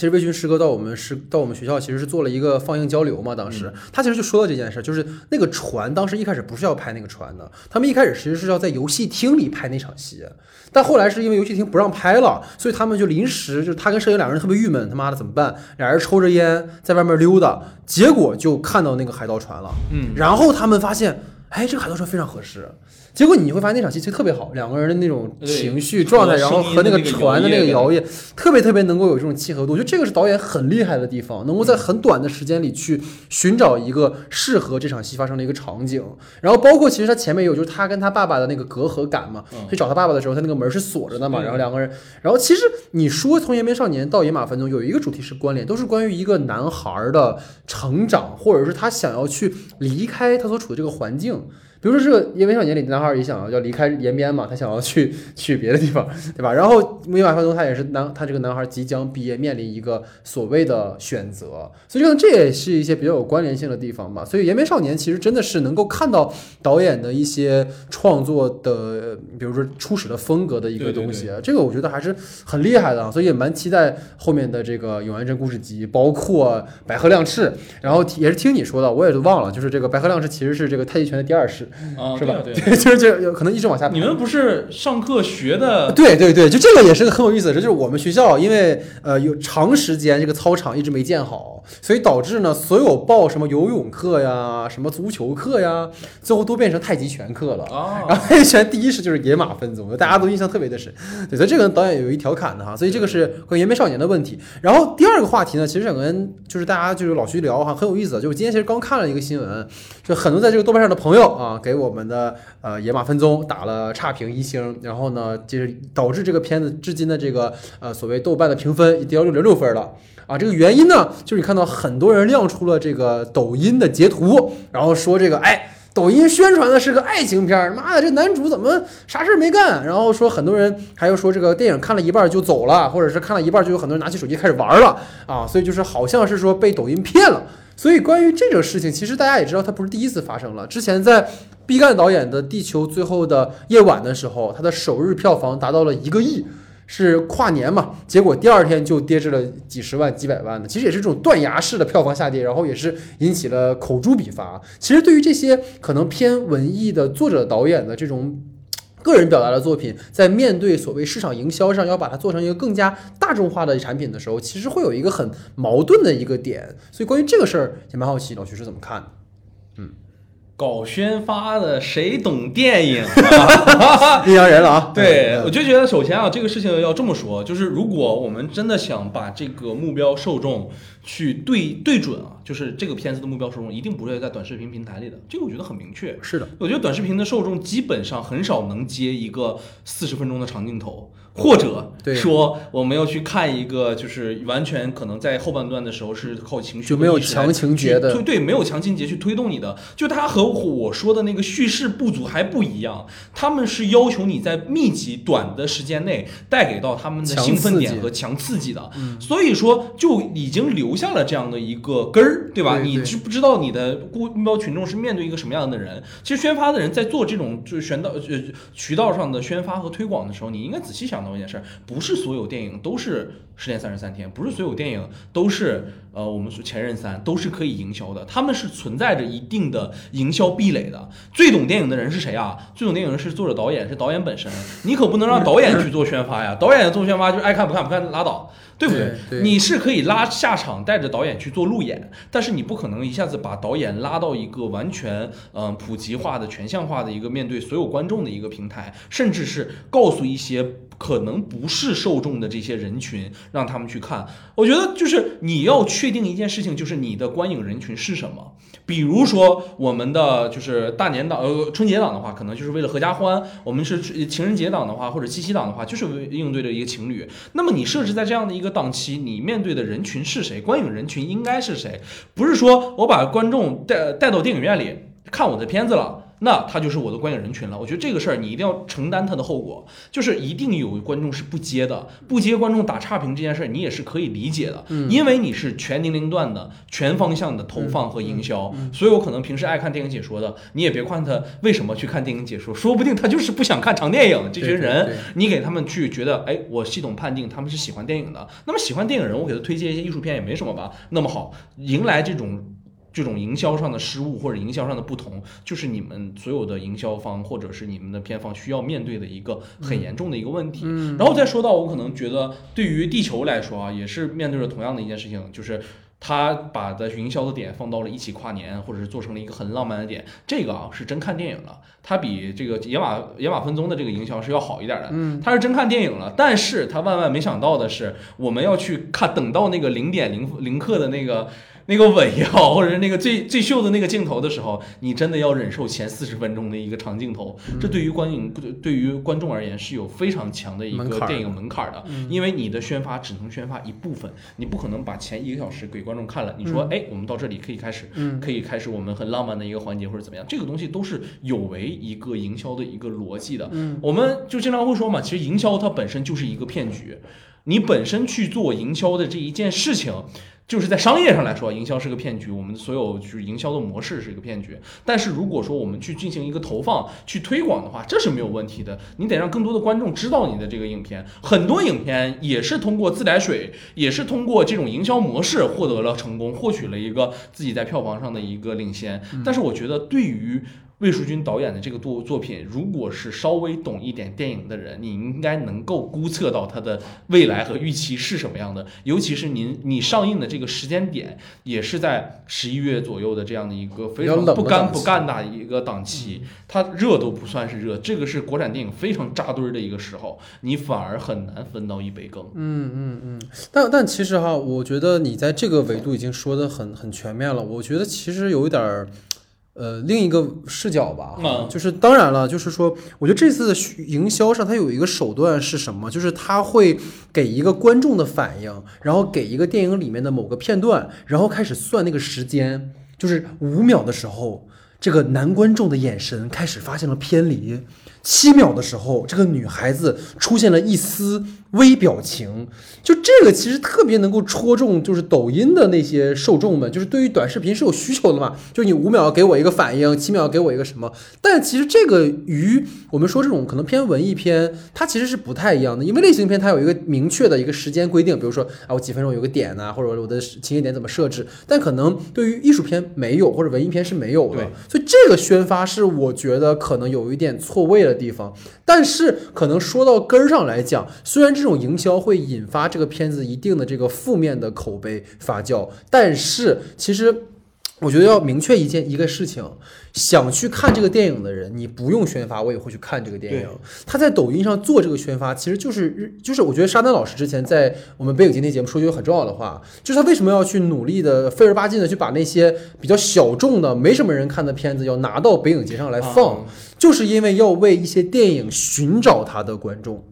其实魏军师哥到我们师到我们学校，其实是做了一个放映交流嘛。当时、他其实就说到这件事，就是那个船当时一开始不是要拍那个船的，他们一开始其实是要在游戏厅里拍那场戏，但后来是因为游戏厅不让拍了，所以他们就临时就是他跟摄影两个人特别郁闷，他妈的怎么办？俩人抽着烟在外面溜达，结果就看到那个海盗船了。嗯，然后他们发现，哎，这个海盗船非常合适。结果你会发现那场戏其实特别好，两个人的那种情绪状态，然后和那个船的那个摇摇曳，特别特别能够有这种契合度。我觉得这个是导演很厉害的地方，能够在很短的时间里去寻找一个适合这场戏发生的一个场景。然后包括其实他前面有就是他跟他爸爸的那个隔阂感嘛，嗯去找他爸爸的时候，他那个门是锁着的嘛，然后两个人，然后其实你说从《延边少年》到《野马分鬃》有一个主题是关联，都是关于一个男孩的成长，或者是他想要去离开他所处的这个环境。比如说这个《延边少年》里的男孩也想要要离开延边嘛，他想要去 去别的地方，对吧？然后《野马分鬃》他也是男，他这个男孩即将毕业，面临一个所谓的选择，所以可能这也是一些比较有关联性的地方吧。所以《延边少年》其实真的是能够看到导演的一些创作的，比如说初始的风格的一个对对东西，这个我觉得还是很厉害的啊，所以也蛮期待后面的这个《永安镇故事集》，包括《百合亮翅》，然后也是听你说的，我也都忘了，就是这个《百合亮翅》其实是这个太极拳的第二式，啊，是吧？对对。就是就有可能一直往下。你们不是上课学的？对对对，就这个也是个很有意思的事，就是我们学校因为呃有长时间这个操场一直没建好，所以导致呢所有报什么游泳课呀、什么足球课呀，最后都变成太极拳课了。然啊，后太极拳第一式就是野马分鬃，大家都印象特别的深。对，所以这个导演有一调侃的哈，所以这个是关于延边少年的问题。然后第二个话题呢，其实想跟就是大家就是老徐聊哈，很有意思的。就我今天其实刚看了一个新闻，就很多在这个豆瓣上的朋友啊，给我们的呃野马分鬃打了差评一星，然后呢，就是导致这个片子至今的这个呃所谓豆瓣的评分也跌到六点六分了。啊，这个原因呢，就是你看看到很多人亮出了这个抖音的截图，然后说这个，哎，抖音宣传的是个爱情片，妈的，这男主怎么啥事没干？然后说很多人还有说这个电影看了一半就走了，或者是看了一半就有很多人拿起手机开始玩了啊，所以就是好像是说被抖音骗了。所以关于这个事情，其实大家也知道，它不是第一次发生了。之前在毕赣导演的《地球最后的夜晚》的时候，它的首日票房达到了一个亿。是跨年嘛，结果第二天就跌至了几十万、几百万的，其实也是这种断崖式的票房下跌，然后也是引起了口诛笔伐。其实对于这些可能偏文艺的作者、导演的这种个人表达的作品，在面对所谓市场营销上要把它做成一个更加大众化的产品的时候，其实会有一个很矛盾的一个点。所以关于这个事儿，也蛮好奇老徐是怎么看的。搞宣发的谁懂电影啊？阴阳人了啊！对，嗯我就觉得首先啊，这个事情要这么说，就是如果我们真的想把这个目标受众去对对准啊，就是这个片子的目标受众一定不会在短视频平台里的，这个我觉得很明确。是的，我觉得短视频的受众基本上很少能接一个四十分钟的长镜头，或者说我们要去看一个就是完全可能在后半段的时候是靠情绪就没有强情节的。去推对，没有强情节去推动你的，就它和我说的那个叙事不足还不一样，他们是要求你在密集短的时间内带给到他们的兴奋点和强刺激的，所以说就已经留下了这样的一个根儿，对吧？对对。你知不知道你的顾目标群众是面对一个什么样的人？其实宣发的人在做这种就是宣道呃渠道上的宣发和推广的时候，你应该仔细想到一件事儿，不是所有电影都是十年三十三天，不是所有电影都是呃我们说前任三都是可以营销的，他们是存在着一定的营销壁垒的。最懂电影的人是谁啊？最懂电影的是作者导演，是导演本身。你可不能让导演去做宣发呀，导演做宣发就是爱看不看不看拉倒。对不对？对对你是可以拉下场，带着导演去做路演，但是你不可能一下子把导演拉到一个完全嗯、呃普及化的、全向化的一个面对所有观众的一个平台，甚至是告诉一些可能不是受众的这些人群，让他们去看。我觉得就是你要确定一件事情，就是你的观影人群是什么。比如说我们的就是大年档呃春节档的话，可能就是为了合家欢；我们是情人节档的话，或者七夕档的话，就是为应对的一个情侣。那么你设置在这样的一个档期，你面对的人群是谁？观影人群应该是谁？不是说我把观众带带到电影院里看我的片子了。那他就是我的观影人群了。我觉得这个事儿你一定要承担他的后果，就是一定有观众是不接的，不接观众打差评这件事儿，你也是可以理解的，因为你是全年龄段的、全方向的投放和营销。所以我可能平时爱看电影解说的，你也别看他为什么去看电影解说，说不定他就是不想看长电影。这群人，你给他们去觉得，哎，我系统判定他们是喜欢电影的。那么喜欢电影人，我给他推荐一些艺术片也没什么吧？那么好，迎来这种。这种营销上的失误或者营销上的不同，就是你们所有的营销方或者是你们的片方需要面对的一个很严重的一个问题。然后再说到，我可能觉得对于地球来说啊，也是面对着同样的一件事情，就是他把的营销的点放到了一起跨年，或者是做成了一个很浪漫的点。这个啊是真看电影了，它比这个野马野马分鬃的这个营销是要好一点的。嗯，他是真看电影了，但是他万万没想到的是，我们要去看，等到那个零点零零刻的那个。那个尾也好，或者是那个最最秀的那个镜头的时候，你真的要忍受前四十分钟的一个长镜头，这对于观影对于观众而言是有非常强的一个电影门槛的，因为你的宣发只能宣发一部分，你不可能把前一个小时给观众看了，你说哎，我们到这里可以开始，可以开始我们很浪漫的一个环节或者怎么样，这个东西都是有违一个营销的一个逻辑的。我们就经常会说嘛，其实营销它本身就是一个骗局，你本身去做营销的这一件事情。就是在商业上来说，营销是个骗局，我们所有就是营销的模式是一个骗局。但是如果说我们去进行一个投放、去推广的话，这是没有问题的。你得让更多的观众知道你的这个影片。很多影片也是通过自来水，也是通过这种营销模式获得了成功，获取了一个自己在票房上的一个领先。但是我觉得对于魏淑君导演的这个作作品，如果是稍微懂一点电影的人，你应该能够估测到它的未来和预期是什么样的。尤其是您你上映的这个时间点，也是在十一月左右的这样的一个非常不干不干的一个档期，它热都不算是热，这个是国产电影非常扎堆儿的一个时候，你反而很难分到一杯羹。嗯嗯嗯。但但其实哈，我觉得你在这个维度已经说的很很全面了。我觉得其实有一点儿。呃，另一个视角吧，就是当然了，就是说，我觉得这次的营销上，它有一个手段是什么？就是它会给一个观众的反应，然后给一个电影里面的某个片段，然后开始算那个时间，就是五秒的时候，这个男观众的眼神开始发现了偏离。七秒的时候，这个女孩子出现了一丝微表情，就这个其实特别能够戳中，就是抖音的那些受众们，就是对于短视频是有需求的嘛，就你五秒给我一个反应，七秒给我一个什么，但其实这个与我们说这种可能偏文艺片，它其实是不太一样的，因为类型片它有一个明确的一个时间规定，比如说啊我几分钟有个点呐，或者我的情节点怎么设置，但可能对于艺术片没有，或者文艺片是没有的，所以这个宣发是我觉得可能有一点错位了。的地方，但是可能说到根儿上来讲，虽然这种营销会引发这个片子一定的这个负面的口碑发酵，但是其实我觉得要明确一件一个事情，想去看这个电影的人，你不用宣发，我也会去看这个电影。他在抖音上做这个宣发，其实就是就是我觉得沙丹老师之前在我们北影今天节目说句很重要的话，就是他为什么要去努力的费儿八劲的去把那些比较小众的、没什么人看的片子要拿到北影节上来放。就是因为要为一些电影寻找他的观众，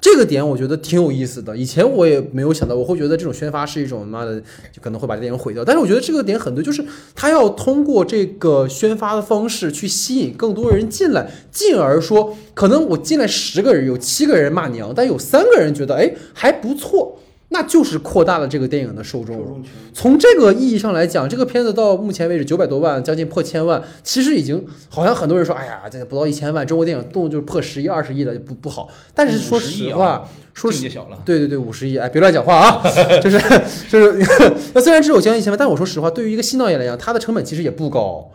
这个点我觉得挺有意思的。以前我也没有想到，我会觉得这种宣发是一种妈的，就可能会把这电影毁掉。但是我觉得这个点很对，就是他要通过这个宣发的方式去吸引更多人进来，进而说，可能我进来十个人，有七个人骂娘，但有三个人觉得哎还不错。那就是扩大了这个电影的受众。从这个意义上来讲，这个片子到目前为止九百多万，将近破千万，其实已经好像很多人说，哎呀，这不到一千万，中国电影动就是破十亿、二十亿的不不好。但是说实话，说实小了，对对对，五十亿，哎，别乱讲话啊，就 是就是，那虽然只有将近一千万，但我说实话，对于一个新导演来讲，他的成本其实也不高。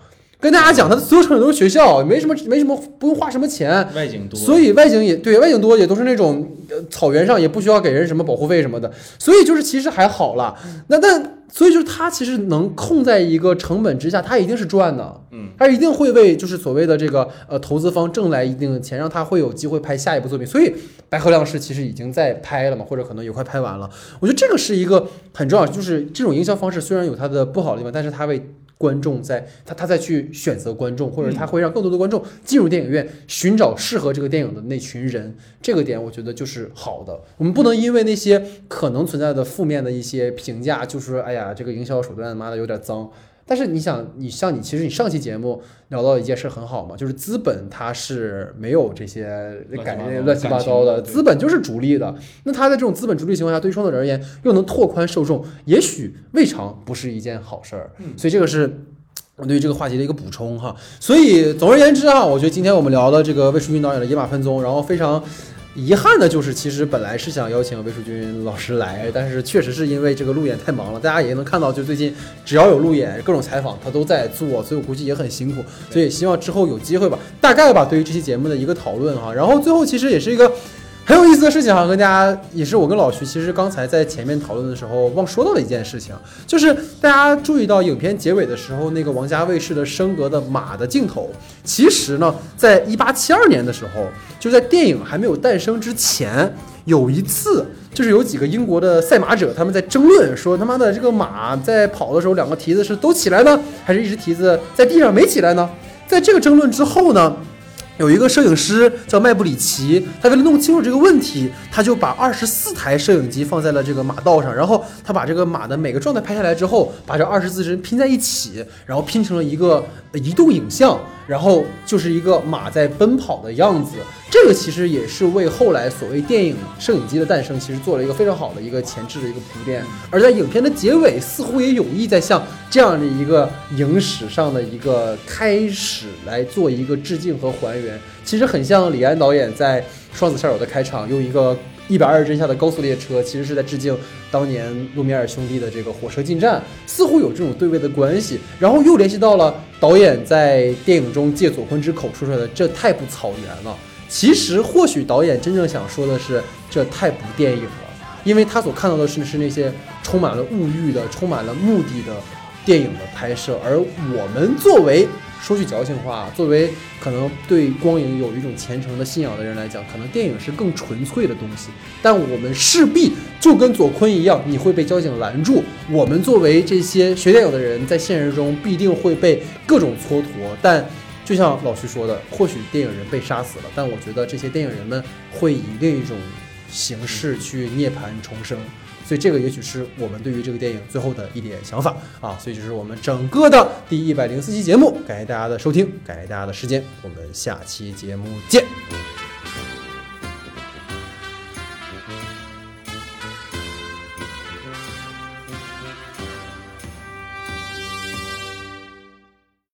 跟大家讲，它的所有场景都是学校，没什么没什么不用花什么钱，外景多，所以外景也对外景多，也都是那种呃草原上，也不需要给人什么保护费什么的，所以就是其实还好了。那但所以就是它其实能控在一个成本之下，它一定是赚的，嗯，它一定会为就是所谓的这个呃投资方挣来一定的钱，让他会有机会拍下一部作品。所以白鹤亮士其实已经在拍了嘛，或者可能也快拍完了。我觉得这个是一个很重要，就是这种营销方式虽然有它的不好的地方，但是它为观众在他他再去选择观众，或者他会让更多的观众进入电影院寻找适合这个电影的那群人，这个点我觉得就是好的。我们不能因为那些可能存在的负面的一些评价，就说哎呀这个营销手段妈的有点脏。但是你想，你像你其实你上期节目聊到一件事很好嘛，就是资本它是没有这些感觉乱七八糟的，资本就是逐利的。那它在这种资本逐利情况下，对于创作者而言又能拓宽受众，也许未尝不是一件好事儿。所以这个是。我对于这个话题的一个补充哈，所以总而言之啊，我觉得今天我们聊的这个魏淑君导演的《野马分鬃》，然后非常遗憾的就是，其实本来是想邀请魏淑君老师来，但是确实是因为这个路演太忙了，大家也能看到，就最近只要有路演，各种采访他都在做，所以我估计也很辛苦，所以希望之后有机会吧，大概吧，对于这期节目的一个讨论哈，然后最后其实也是一个。很有意思的事情哈，跟大家也是我跟老徐，其实刚才在前面讨论的时候忘说到的一件事情，就是大家注意到影片结尾的时候，那个王家卫式的升格的马的镜头，其实呢，在一八七二年的时候，就在电影还没有诞生之前，有一次就是有几个英国的赛马者，他们在争论说他妈的这个马在跑的时候，两个蹄子是都起来呢，还是一只蹄子在地上没起来呢？在这个争论之后呢？有一个摄影师叫麦布里奇，他为了弄清楚这个问题，他就把二十四台摄影机放在了这个马道上，然后他把这个马的每个状态拍下来之后，把这二十四只拼在一起，然后拼成了一个移动影像，然后就是一个马在奔跑的样子。这个其实也是为后来所谓电影摄影机的诞生，其实做了一个非常好的一个前置的一个铺垫。而在影片的结尾，似乎也有意在向这样的一个影史上的一个开始来做一个致敬和还原。其实很像李安导演在《双子杀手》的开场，用一个一百二十帧下的高速列车，其实是在致敬当年路米尔兄弟的这个火车进站，似乎有这种对位的关系。然后又联系到了导演在电影中借左坤之口说出来的“这太不草原了”。其实，或许导演真正想说的是，这太不电影了，因为他所看到的是是那些充满了物欲的、充满了目的的电影的拍摄，而我们作为说句矫情话，作为可能对光影有一种虔诚的信仰的人来讲，可能电影是更纯粹的东西，但我们势必就跟左坤一样，你会被交警拦住。我们作为这些学电影的人，在现实中必定会被各种蹉跎，但。就像老徐说的，或许电影人被杀死了，但我觉得这些电影人们会以另一种形式去涅槃重生，所以这个也许是我们对于这个电影最后的一点想法啊。所以就是我们整个的第一百零四期节目，感谢大家的收听，感谢大家的时间，我们下期节目见。